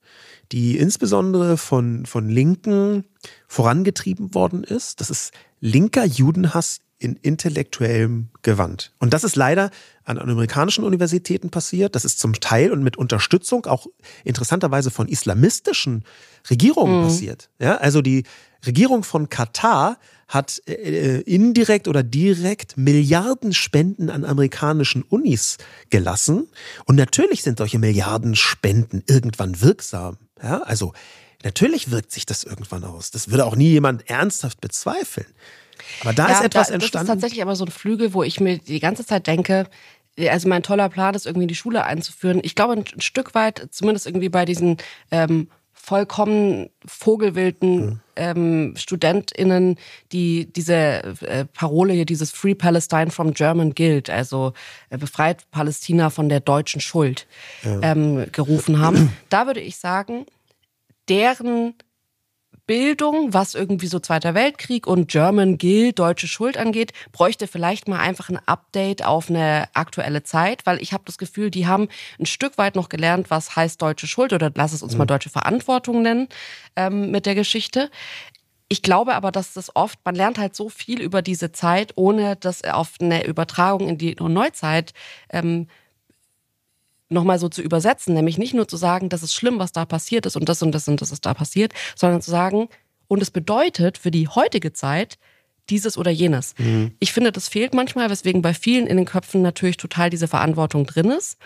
Speaker 2: die insbesondere von, von Linken vorangetrieben worden ist. Das ist linker Judenhass in intellektuellem Gewand. Und das ist leider an amerikanischen Universitäten passiert. Das ist zum Teil und mit Unterstützung auch interessanterweise von islamistischen Regierungen mhm. passiert. Ja, also die Regierung von Katar hat äh, indirekt oder direkt Milliarden Spenden an amerikanischen Unis gelassen. Und natürlich sind solche Milliarden Spenden irgendwann wirksam. Ja, also natürlich wirkt sich das irgendwann aus. Das würde auch nie jemand ernsthaft bezweifeln. Aber da ja, ist etwas da, entstanden.
Speaker 1: Das ist tatsächlich aber so ein Flügel, wo ich mir die ganze Zeit denke, also mein toller Plan ist irgendwie in die Schule einzuführen. Ich glaube ein Stück weit, zumindest irgendwie bei diesen ähm, vollkommen vogelwilden mhm. ähm, StudentInnen, die diese äh, Parole hier, dieses Free Palestine from German Guilt, also äh, befreit Palästina von der deutschen Schuld, ja. ähm, gerufen haben. Da würde ich sagen, deren Bildung, was irgendwie so Zweiter Weltkrieg und German Guild, deutsche Schuld angeht, bräuchte vielleicht mal einfach ein Update auf eine aktuelle Zeit, weil ich habe das Gefühl, die haben ein Stück weit noch gelernt, was heißt deutsche Schuld oder lass es uns mhm. mal deutsche Verantwortung nennen ähm, mit der Geschichte. Ich glaube aber, dass das oft, man lernt halt so viel über diese Zeit, ohne das auf eine Übertragung in die Neuzeit ähm, nochmal so zu übersetzen, nämlich nicht nur zu sagen, das ist schlimm, was da passiert ist und das und das und das ist da passiert, sondern zu sagen, und es bedeutet für die heutige Zeit dieses oder jenes. Mhm. Ich finde, das fehlt manchmal, weswegen bei vielen in den Köpfen natürlich total diese Verantwortung drin ist.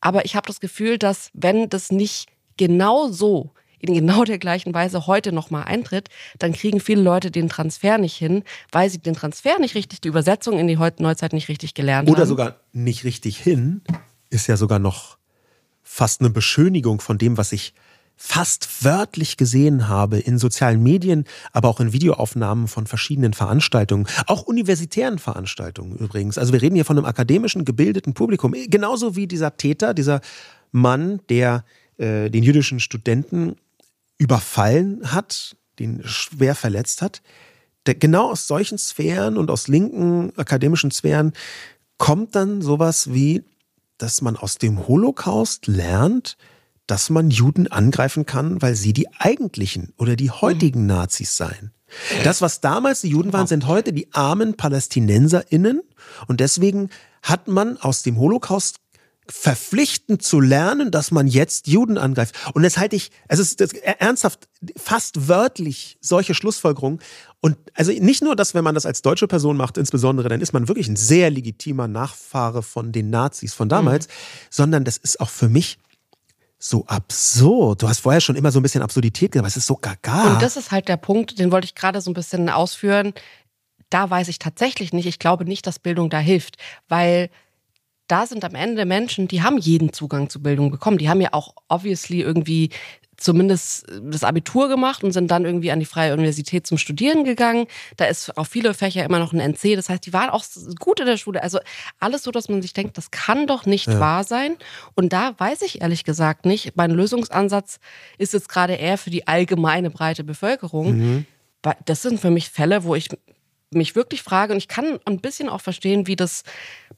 Speaker 1: Aber ich habe das Gefühl, dass wenn das nicht genau so in genau der gleichen Weise heute nochmal eintritt, dann kriegen viele Leute den Transfer nicht hin, weil sie den Transfer nicht richtig, die Übersetzung in die Neuzeit nicht richtig gelernt
Speaker 2: Oder
Speaker 1: haben.
Speaker 2: Oder sogar nicht richtig hin, ist ja sogar noch fast eine Beschönigung von dem, was ich fast wörtlich gesehen habe in sozialen Medien, aber auch in Videoaufnahmen von verschiedenen Veranstaltungen, auch universitären Veranstaltungen übrigens. Also wir reden hier von einem akademischen, gebildeten Publikum, genauso wie dieser Täter, dieser Mann, der äh, den jüdischen Studenten überfallen hat, den schwer verletzt hat. Der, genau aus solchen Sphären und aus linken akademischen Sphären kommt dann sowas wie dass man aus dem Holocaust lernt, dass man Juden angreifen kann, weil sie die eigentlichen oder die heutigen Nazis seien. Das, was damals die Juden waren, sind heute die armen PalästinenserInnen. Und deswegen hat man aus dem Holocaust verpflichtend zu lernen, dass man jetzt Juden angreift. Und das halte ich, es ist ernsthaft, fast wörtlich solche Schlussfolgerungen. Und also nicht nur, dass wenn man das als deutsche Person macht, insbesondere, dann ist man wirklich ein sehr legitimer Nachfahre von den Nazis von damals, mhm. sondern das ist auch für mich so absurd. Du hast vorher schon immer so ein bisschen Absurdität gesagt, aber es ist so gaga.
Speaker 1: Und das ist halt der Punkt, den wollte ich gerade so ein bisschen ausführen. Da weiß ich tatsächlich nicht. Ich glaube nicht, dass Bildung da hilft, weil da sind am Ende Menschen, die haben jeden Zugang zu Bildung bekommen. Die haben ja auch obviously irgendwie zumindest das Abitur gemacht und sind dann irgendwie an die Freie Universität zum Studieren gegangen. Da ist auf viele Fächer immer noch ein NC. Das heißt, die waren auch gut in der Schule. Also alles so, dass man sich denkt, das kann doch nicht ja. wahr sein. Und da weiß ich ehrlich gesagt nicht. Mein Lösungsansatz ist jetzt gerade eher für die allgemeine breite Bevölkerung. Mhm. Das sind für mich Fälle, wo ich mich wirklich frage, und ich kann ein bisschen auch verstehen, wie das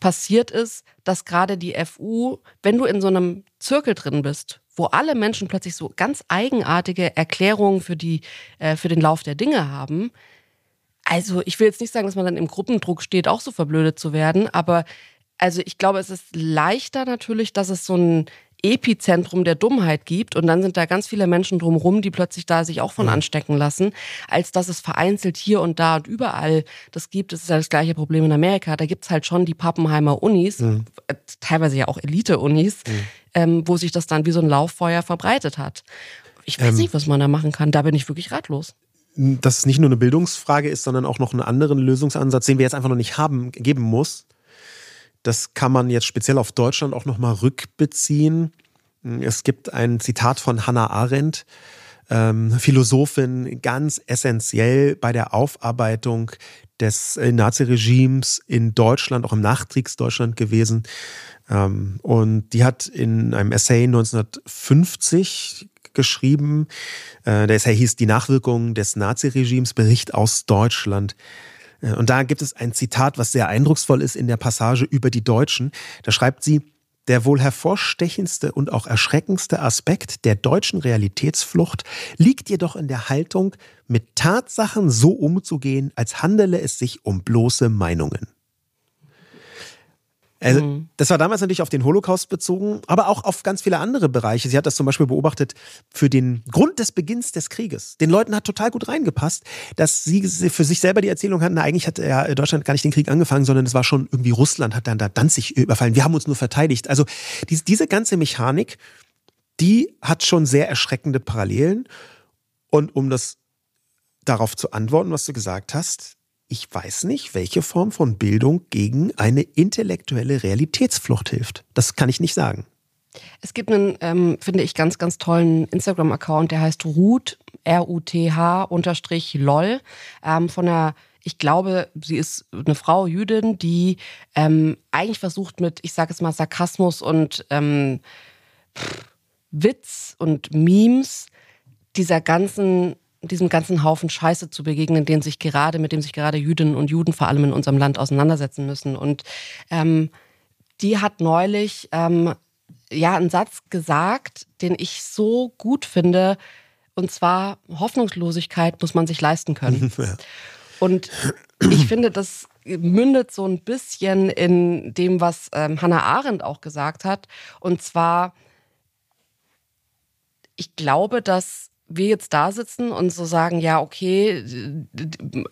Speaker 1: passiert ist, dass gerade die FU, wenn du in so einem Zirkel drin bist, wo alle Menschen plötzlich so ganz eigenartige Erklärungen für, die, äh, für den Lauf der Dinge haben, also ich will jetzt nicht sagen, dass man dann im Gruppendruck steht, auch so verblödet zu werden, aber also ich glaube, es ist leichter natürlich, dass es so ein Epizentrum der Dummheit gibt und dann sind da ganz viele Menschen drumherum, die plötzlich da sich auch von ja. anstecken lassen, als dass es vereinzelt hier und da und überall das gibt. Das ist ja das gleiche Problem in Amerika. Da gibt es halt schon die Pappenheimer Unis, mhm. teilweise ja auch Elite-Unis, mhm. ähm, wo sich das dann wie so ein Lauffeuer verbreitet hat. Ich weiß ähm, nicht, was man da machen kann. Da bin ich wirklich ratlos
Speaker 2: dass es nicht nur eine Bildungsfrage ist, sondern auch noch einen anderen Lösungsansatz, den wir jetzt einfach noch nicht haben, geben muss. Das kann man jetzt speziell auf Deutschland auch nochmal rückbeziehen. Es gibt ein Zitat von Hannah Arendt, ähm, Philosophin, ganz essentiell bei der Aufarbeitung des äh, Naziregimes in Deutschland, auch im Nachkriegsdeutschland gewesen. Ähm, und die hat in einem Essay 1950 geschrieben, äh, der Essay hieß Die Nachwirkungen des Naziregimes, Bericht aus Deutschland. Äh, und da gibt es ein Zitat, was sehr eindrucksvoll ist in der Passage über die Deutschen. Da schreibt sie, der wohl hervorstechendste und auch erschreckendste Aspekt der deutschen Realitätsflucht liegt jedoch in der Haltung, mit Tatsachen so umzugehen, als handele es sich um bloße Meinungen. Also, mhm. Das war damals natürlich auf den Holocaust bezogen, aber auch auf ganz viele andere Bereiche. Sie hat das zum Beispiel beobachtet für den Grund des Beginns des Krieges. Den Leuten hat total gut reingepasst, dass sie für sich selber die Erzählung hatten, na, eigentlich hat ja Deutschland gar nicht den Krieg angefangen, sondern es war schon irgendwie Russland hat dann da Danzig überfallen. Wir haben uns nur verteidigt. Also diese ganze Mechanik, die hat schon sehr erschreckende Parallelen. Und um das darauf zu antworten, was du gesagt hast, ich weiß nicht, welche Form von Bildung gegen eine intellektuelle Realitätsflucht hilft. Das kann ich nicht sagen.
Speaker 1: Es gibt einen, ähm, finde ich, ganz, ganz tollen Instagram-Account, der heißt Ruth, R-U-T-H, unterstrich LOL, ähm, von einer ich glaube, sie ist eine Frau, Jüdin, die ähm, eigentlich versucht mit, ich sage es mal, Sarkasmus und ähm, Witz und Memes dieser ganzen, diesem ganzen Haufen Scheiße zu begegnen, den sich gerade, mit dem sich gerade Jüdinnen und Juden vor allem in unserem Land auseinandersetzen müssen. Und ähm, die hat neulich ähm, ja einen Satz gesagt, den ich so gut finde. Und zwar Hoffnungslosigkeit muss man sich leisten können. Ja. Und ich finde, das mündet so ein bisschen in dem, was ähm, Hannah Arendt auch gesagt hat. Und zwar, ich glaube, dass wir jetzt da sitzen und so sagen, ja, okay,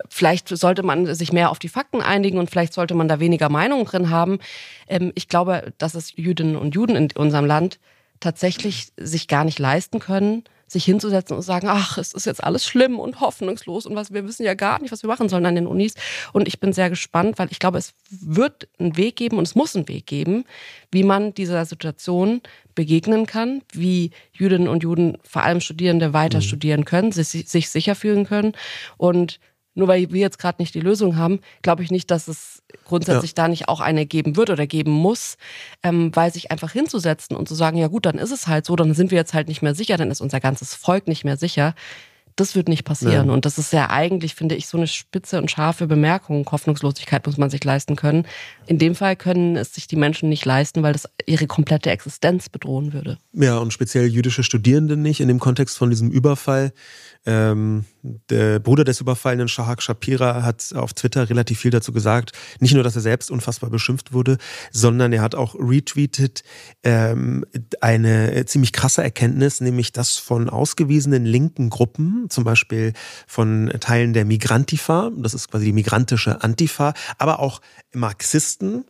Speaker 1: vielleicht sollte man sich mehr auf die Fakten einigen und vielleicht sollte man da weniger Meinung drin haben. Ähm, ich glaube, dass es Jüdinnen und Juden in unserem Land tatsächlich sich gar nicht leisten können, sich hinzusetzen und sagen, ach, es ist jetzt alles schlimm und hoffnungslos und was, wir wissen ja gar nicht, was wir machen sollen an den Unis. Und ich bin sehr gespannt, weil ich glaube, es wird einen Weg geben und es muss einen Weg geben, wie man dieser Situation begegnen kann, wie Jüdinnen und Juden, vor allem Studierende, weiter mhm. studieren können, sich, sich sicher fühlen können und nur weil wir jetzt gerade nicht die Lösung haben, glaube ich nicht, dass es grundsätzlich ja. da nicht auch eine geben wird oder geben muss, ähm, weil sich einfach hinzusetzen und zu sagen, ja gut, dann ist es halt so, dann sind wir jetzt halt nicht mehr sicher, dann ist unser ganzes Volk nicht mehr sicher. Das wird nicht passieren. Ja. Und das ist ja eigentlich, finde ich, so eine spitze und scharfe Bemerkung. Hoffnungslosigkeit muss man sich leisten können. In dem Fall können es sich die Menschen nicht leisten, weil das ihre komplette Existenz bedrohen würde.
Speaker 2: Ja, und speziell jüdische Studierende nicht in dem Kontext von diesem Überfall. Ähm, der Bruder des überfallenen Shahak Shapira hat auf Twitter relativ viel dazu gesagt. Nicht nur, dass er selbst unfassbar beschimpft wurde, sondern er hat auch retweetet ähm, eine ziemlich krasse Erkenntnis, nämlich dass von ausgewiesenen linken Gruppen, zum Beispiel von Teilen der Migrantifa, das ist quasi die migrantische Antifa, aber auch Marxisten,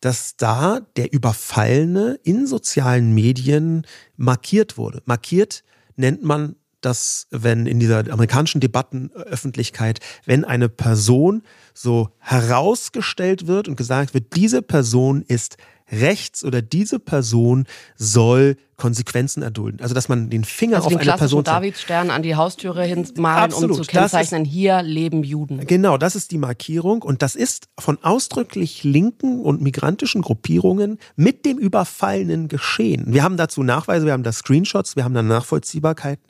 Speaker 2: dass da der Überfallene in sozialen Medien markiert wurde. Markiert nennt man dass wenn in dieser amerikanischen Debattenöffentlichkeit, wenn eine Person so herausgestellt wird und gesagt wird, diese Person ist rechts oder diese Person soll Konsequenzen erdulden. Also dass man den Finger also auf den eine Person
Speaker 1: Davidstern an die Haustüre hinmalen, Absolut. um zu kennzeichnen, ist, hier leben Juden.
Speaker 2: Genau, das ist die Markierung und das ist von ausdrücklich linken und migrantischen Gruppierungen mit dem Überfallenen geschehen. Wir haben dazu Nachweise, wir haben da Screenshots, wir haben da Nachvollziehbarkeiten.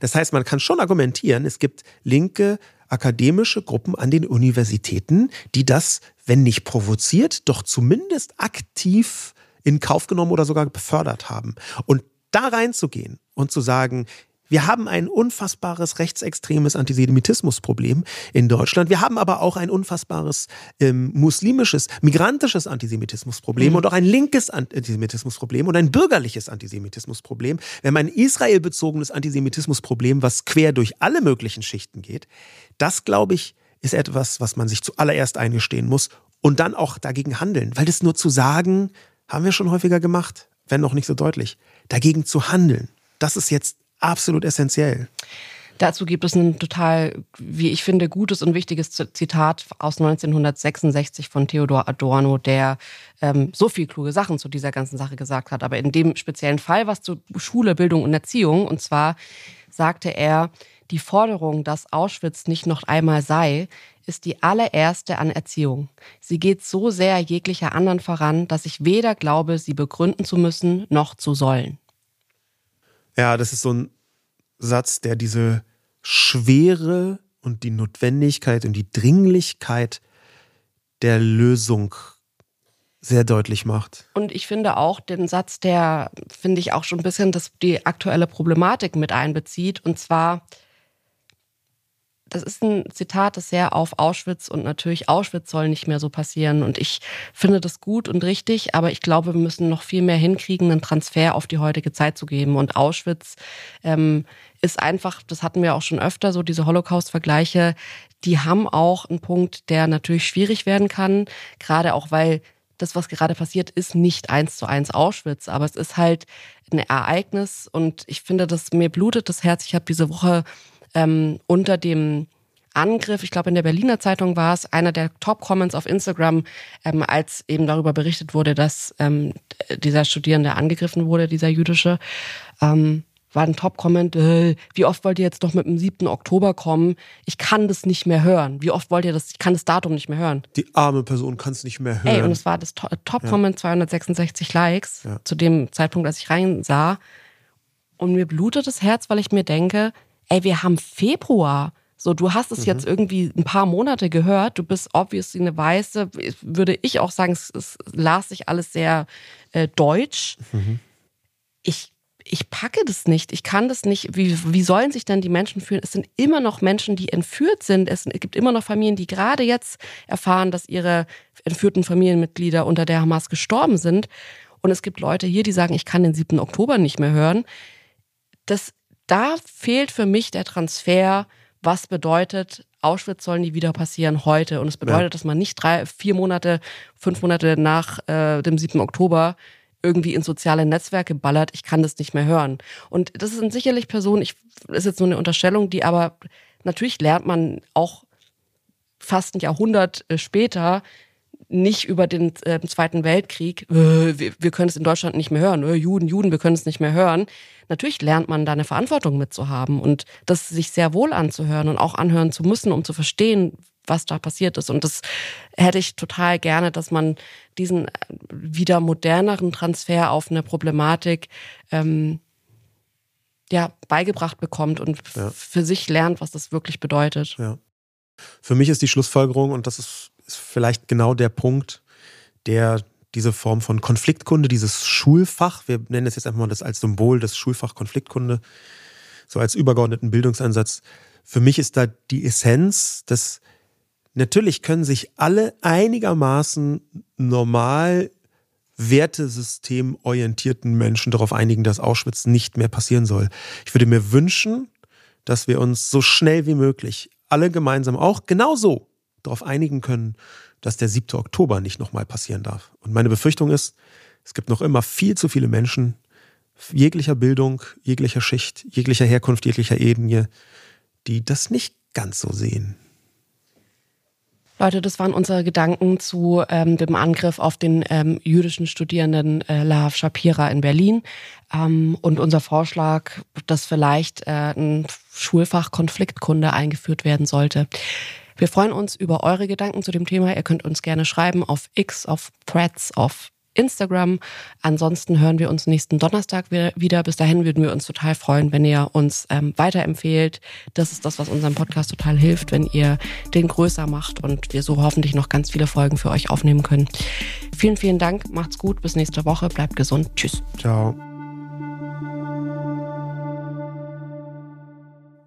Speaker 2: Das heißt, man kann schon argumentieren, es gibt linke akademische Gruppen an den Universitäten, die das, wenn nicht provoziert, doch zumindest aktiv in Kauf genommen oder sogar befördert haben. Und da reinzugehen und zu sagen, wir haben ein unfassbares rechtsextremes Antisemitismusproblem in Deutschland. Wir haben aber auch ein unfassbares ähm, muslimisches, migrantisches Antisemitismusproblem mhm. und auch ein linkes Antisemitismusproblem und ein bürgerliches Antisemitismusproblem. Wir haben ein israelbezogenes Antisemitismusproblem, was quer durch alle möglichen Schichten geht. Das, glaube ich, ist etwas, was man sich zuallererst eingestehen muss und dann auch dagegen handeln. Weil das nur zu sagen, haben wir schon häufiger gemacht, wenn noch nicht so deutlich. Dagegen zu handeln, das ist jetzt absolut essentiell.
Speaker 1: Dazu gibt es ein total, wie ich finde, gutes und wichtiges Zitat aus 1966 von Theodor Adorno, der ähm, so viel kluge Sachen zu dieser ganzen Sache gesagt hat. Aber in dem speziellen Fall was zu Schule, Bildung und Erziehung. Und zwar sagte er, die Forderung, dass Auschwitz nicht noch einmal sei, ist die allererste an Erziehung. Sie geht so sehr jeglicher anderen voran, dass ich weder glaube, sie begründen zu müssen, noch zu sollen.
Speaker 2: Ja, das ist so ein Satz, der diese Schwere und die Notwendigkeit und die Dringlichkeit der Lösung sehr deutlich macht.
Speaker 1: Und ich finde auch den Satz, der finde ich auch schon ein bisschen das, die aktuelle Problematik mit einbezieht. Und zwar, das ist ein Zitat, das sehr auf Auschwitz und natürlich Auschwitz soll nicht mehr so passieren. Und ich finde das gut und richtig, aber ich glaube, wir müssen noch viel mehr hinkriegen, einen Transfer auf die heutige Zeit zu geben. Und Auschwitz ähm, ist einfach, das hatten wir auch schon öfter, so diese Holocaust-Vergleiche, die haben auch einen Punkt, der natürlich schwierig werden kann, gerade auch weil das, was gerade passiert, ist nicht eins zu eins Auschwitz, aber es ist halt ein Ereignis und ich finde, dass mir blutet das Herz. Ich habe diese Woche ähm, unter dem Angriff, ich glaube in der Berliner Zeitung war es, einer der Top-Comments auf Instagram, ähm, als eben darüber berichtet wurde, dass ähm, dieser Studierende angegriffen wurde, dieser jüdische. Ähm, war ein Top-Comment, äh, wie oft wollt ihr jetzt noch mit dem 7. Oktober kommen? Ich kann das nicht mehr hören. Wie oft wollt ihr das? Ich kann das Datum nicht mehr hören.
Speaker 2: Die arme Person kann es nicht mehr hören.
Speaker 1: Ey, und es war das Top-Comment, ja. 266 Likes, ja. zu dem Zeitpunkt, als ich reinsah. Und mir blutet das Herz, weil ich mir denke, ey, wir haben Februar. So, du hast es mhm. jetzt irgendwie ein paar Monate gehört. Du bist obviously eine Weiße. Würde ich auch sagen, es, es las sich alles sehr äh, deutsch. Mhm. Ich, ich packe das nicht. Ich kann das nicht. Wie, wie sollen sich denn die Menschen fühlen? Es sind immer noch Menschen, die entführt sind. Es gibt immer noch Familien, die gerade jetzt erfahren, dass ihre entführten Familienmitglieder unter der Hamas gestorben sind. Und es gibt Leute hier, die sagen, ich kann den 7. Oktober nicht mehr hören. Das, da fehlt für mich der Transfer was bedeutet, Auschwitz soll nie wieder passieren heute. Und es bedeutet, ja. dass man nicht drei, vier Monate, fünf Monate nach äh, dem 7. Oktober irgendwie in soziale Netzwerke ballert, ich kann das nicht mehr hören. Und das sind sicherlich Personen, ich ist jetzt nur eine Unterstellung, die aber natürlich lernt man auch fast ein Jahrhundert äh, später nicht über den äh, Zweiten Weltkrieg, äh, wir, wir, können es in Deutschland nicht mehr hören, äh, Juden, Juden, wir können es nicht mehr hören. Natürlich lernt man da eine Verantwortung mitzuhaben und das sich sehr wohl anzuhören und auch anhören zu müssen, um zu verstehen, was da passiert ist. Und das hätte ich total gerne, dass man diesen äh, wieder moderneren Transfer auf eine Problematik ähm, ja, beigebracht bekommt und ja. für sich lernt, was das wirklich bedeutet.
Speaker 2: Ja. Für mich ist die Schlussfolgerung, und das ist ist vielleicht genau der Punkt, der diese Form von Konfliktkunde, dieses Schulfach, wir nennen es jetzt einfach mal das als Symbol des Schulfach Konfliktkunde, so als übergeordneten Bildungsansatz. Für mich ist da die Essenz, dass natürlich können sich alle einigermaßen normal wertesystemorientierten Menschen darauf einigen, dass Auschwitz nicht mehr passieren soll. Ich würde mir wünschen, dass wir uns so schnell wie möglich alle gemeinsam auch genauso darauf einigen können, dass der 7. Oktober nicht nochmal passieren darf. Und meine Befürchtung ist, es gibt noch immer viel zu viele Menschen jeglicher Bildung, jeglicher Schicht, jeglicher Herkunft, jeglicher Ebene, die das nicht ganz so sehen.
Speaker 1: Leute, das waren unsere Gedanken zu ähm, dem Angriff auf den ähm, jüdischen Studierenden äh, Lahav Shapira in Berlin ähm, und unser Vorschlag, dass vielleicht äh, ein Schulfach Konfliktkunde eingeführt werden sollte. Wir freuen uns über eure Gedanken zu dem Thema. Ihr könnt uns gerne schreiben auf X, auf Threads, auf Instagram. Ansonsten hören wir uns nächsten Donnerstag wieder. Bis dahin würden wir uns total freuen, wenn ihr uns ähm, weiterempfehlt. Das ist das, was unserem Podcast total hilft, wenn ihr den größer macht und wir so hoffentlich noch ganz viele Folgen für euch aufnehmen können. Vielen, vielen Dank. Macht's gut. Bis nächste Woche. Bleibt gesund. Tschüss.
Speaker 2: Ciao.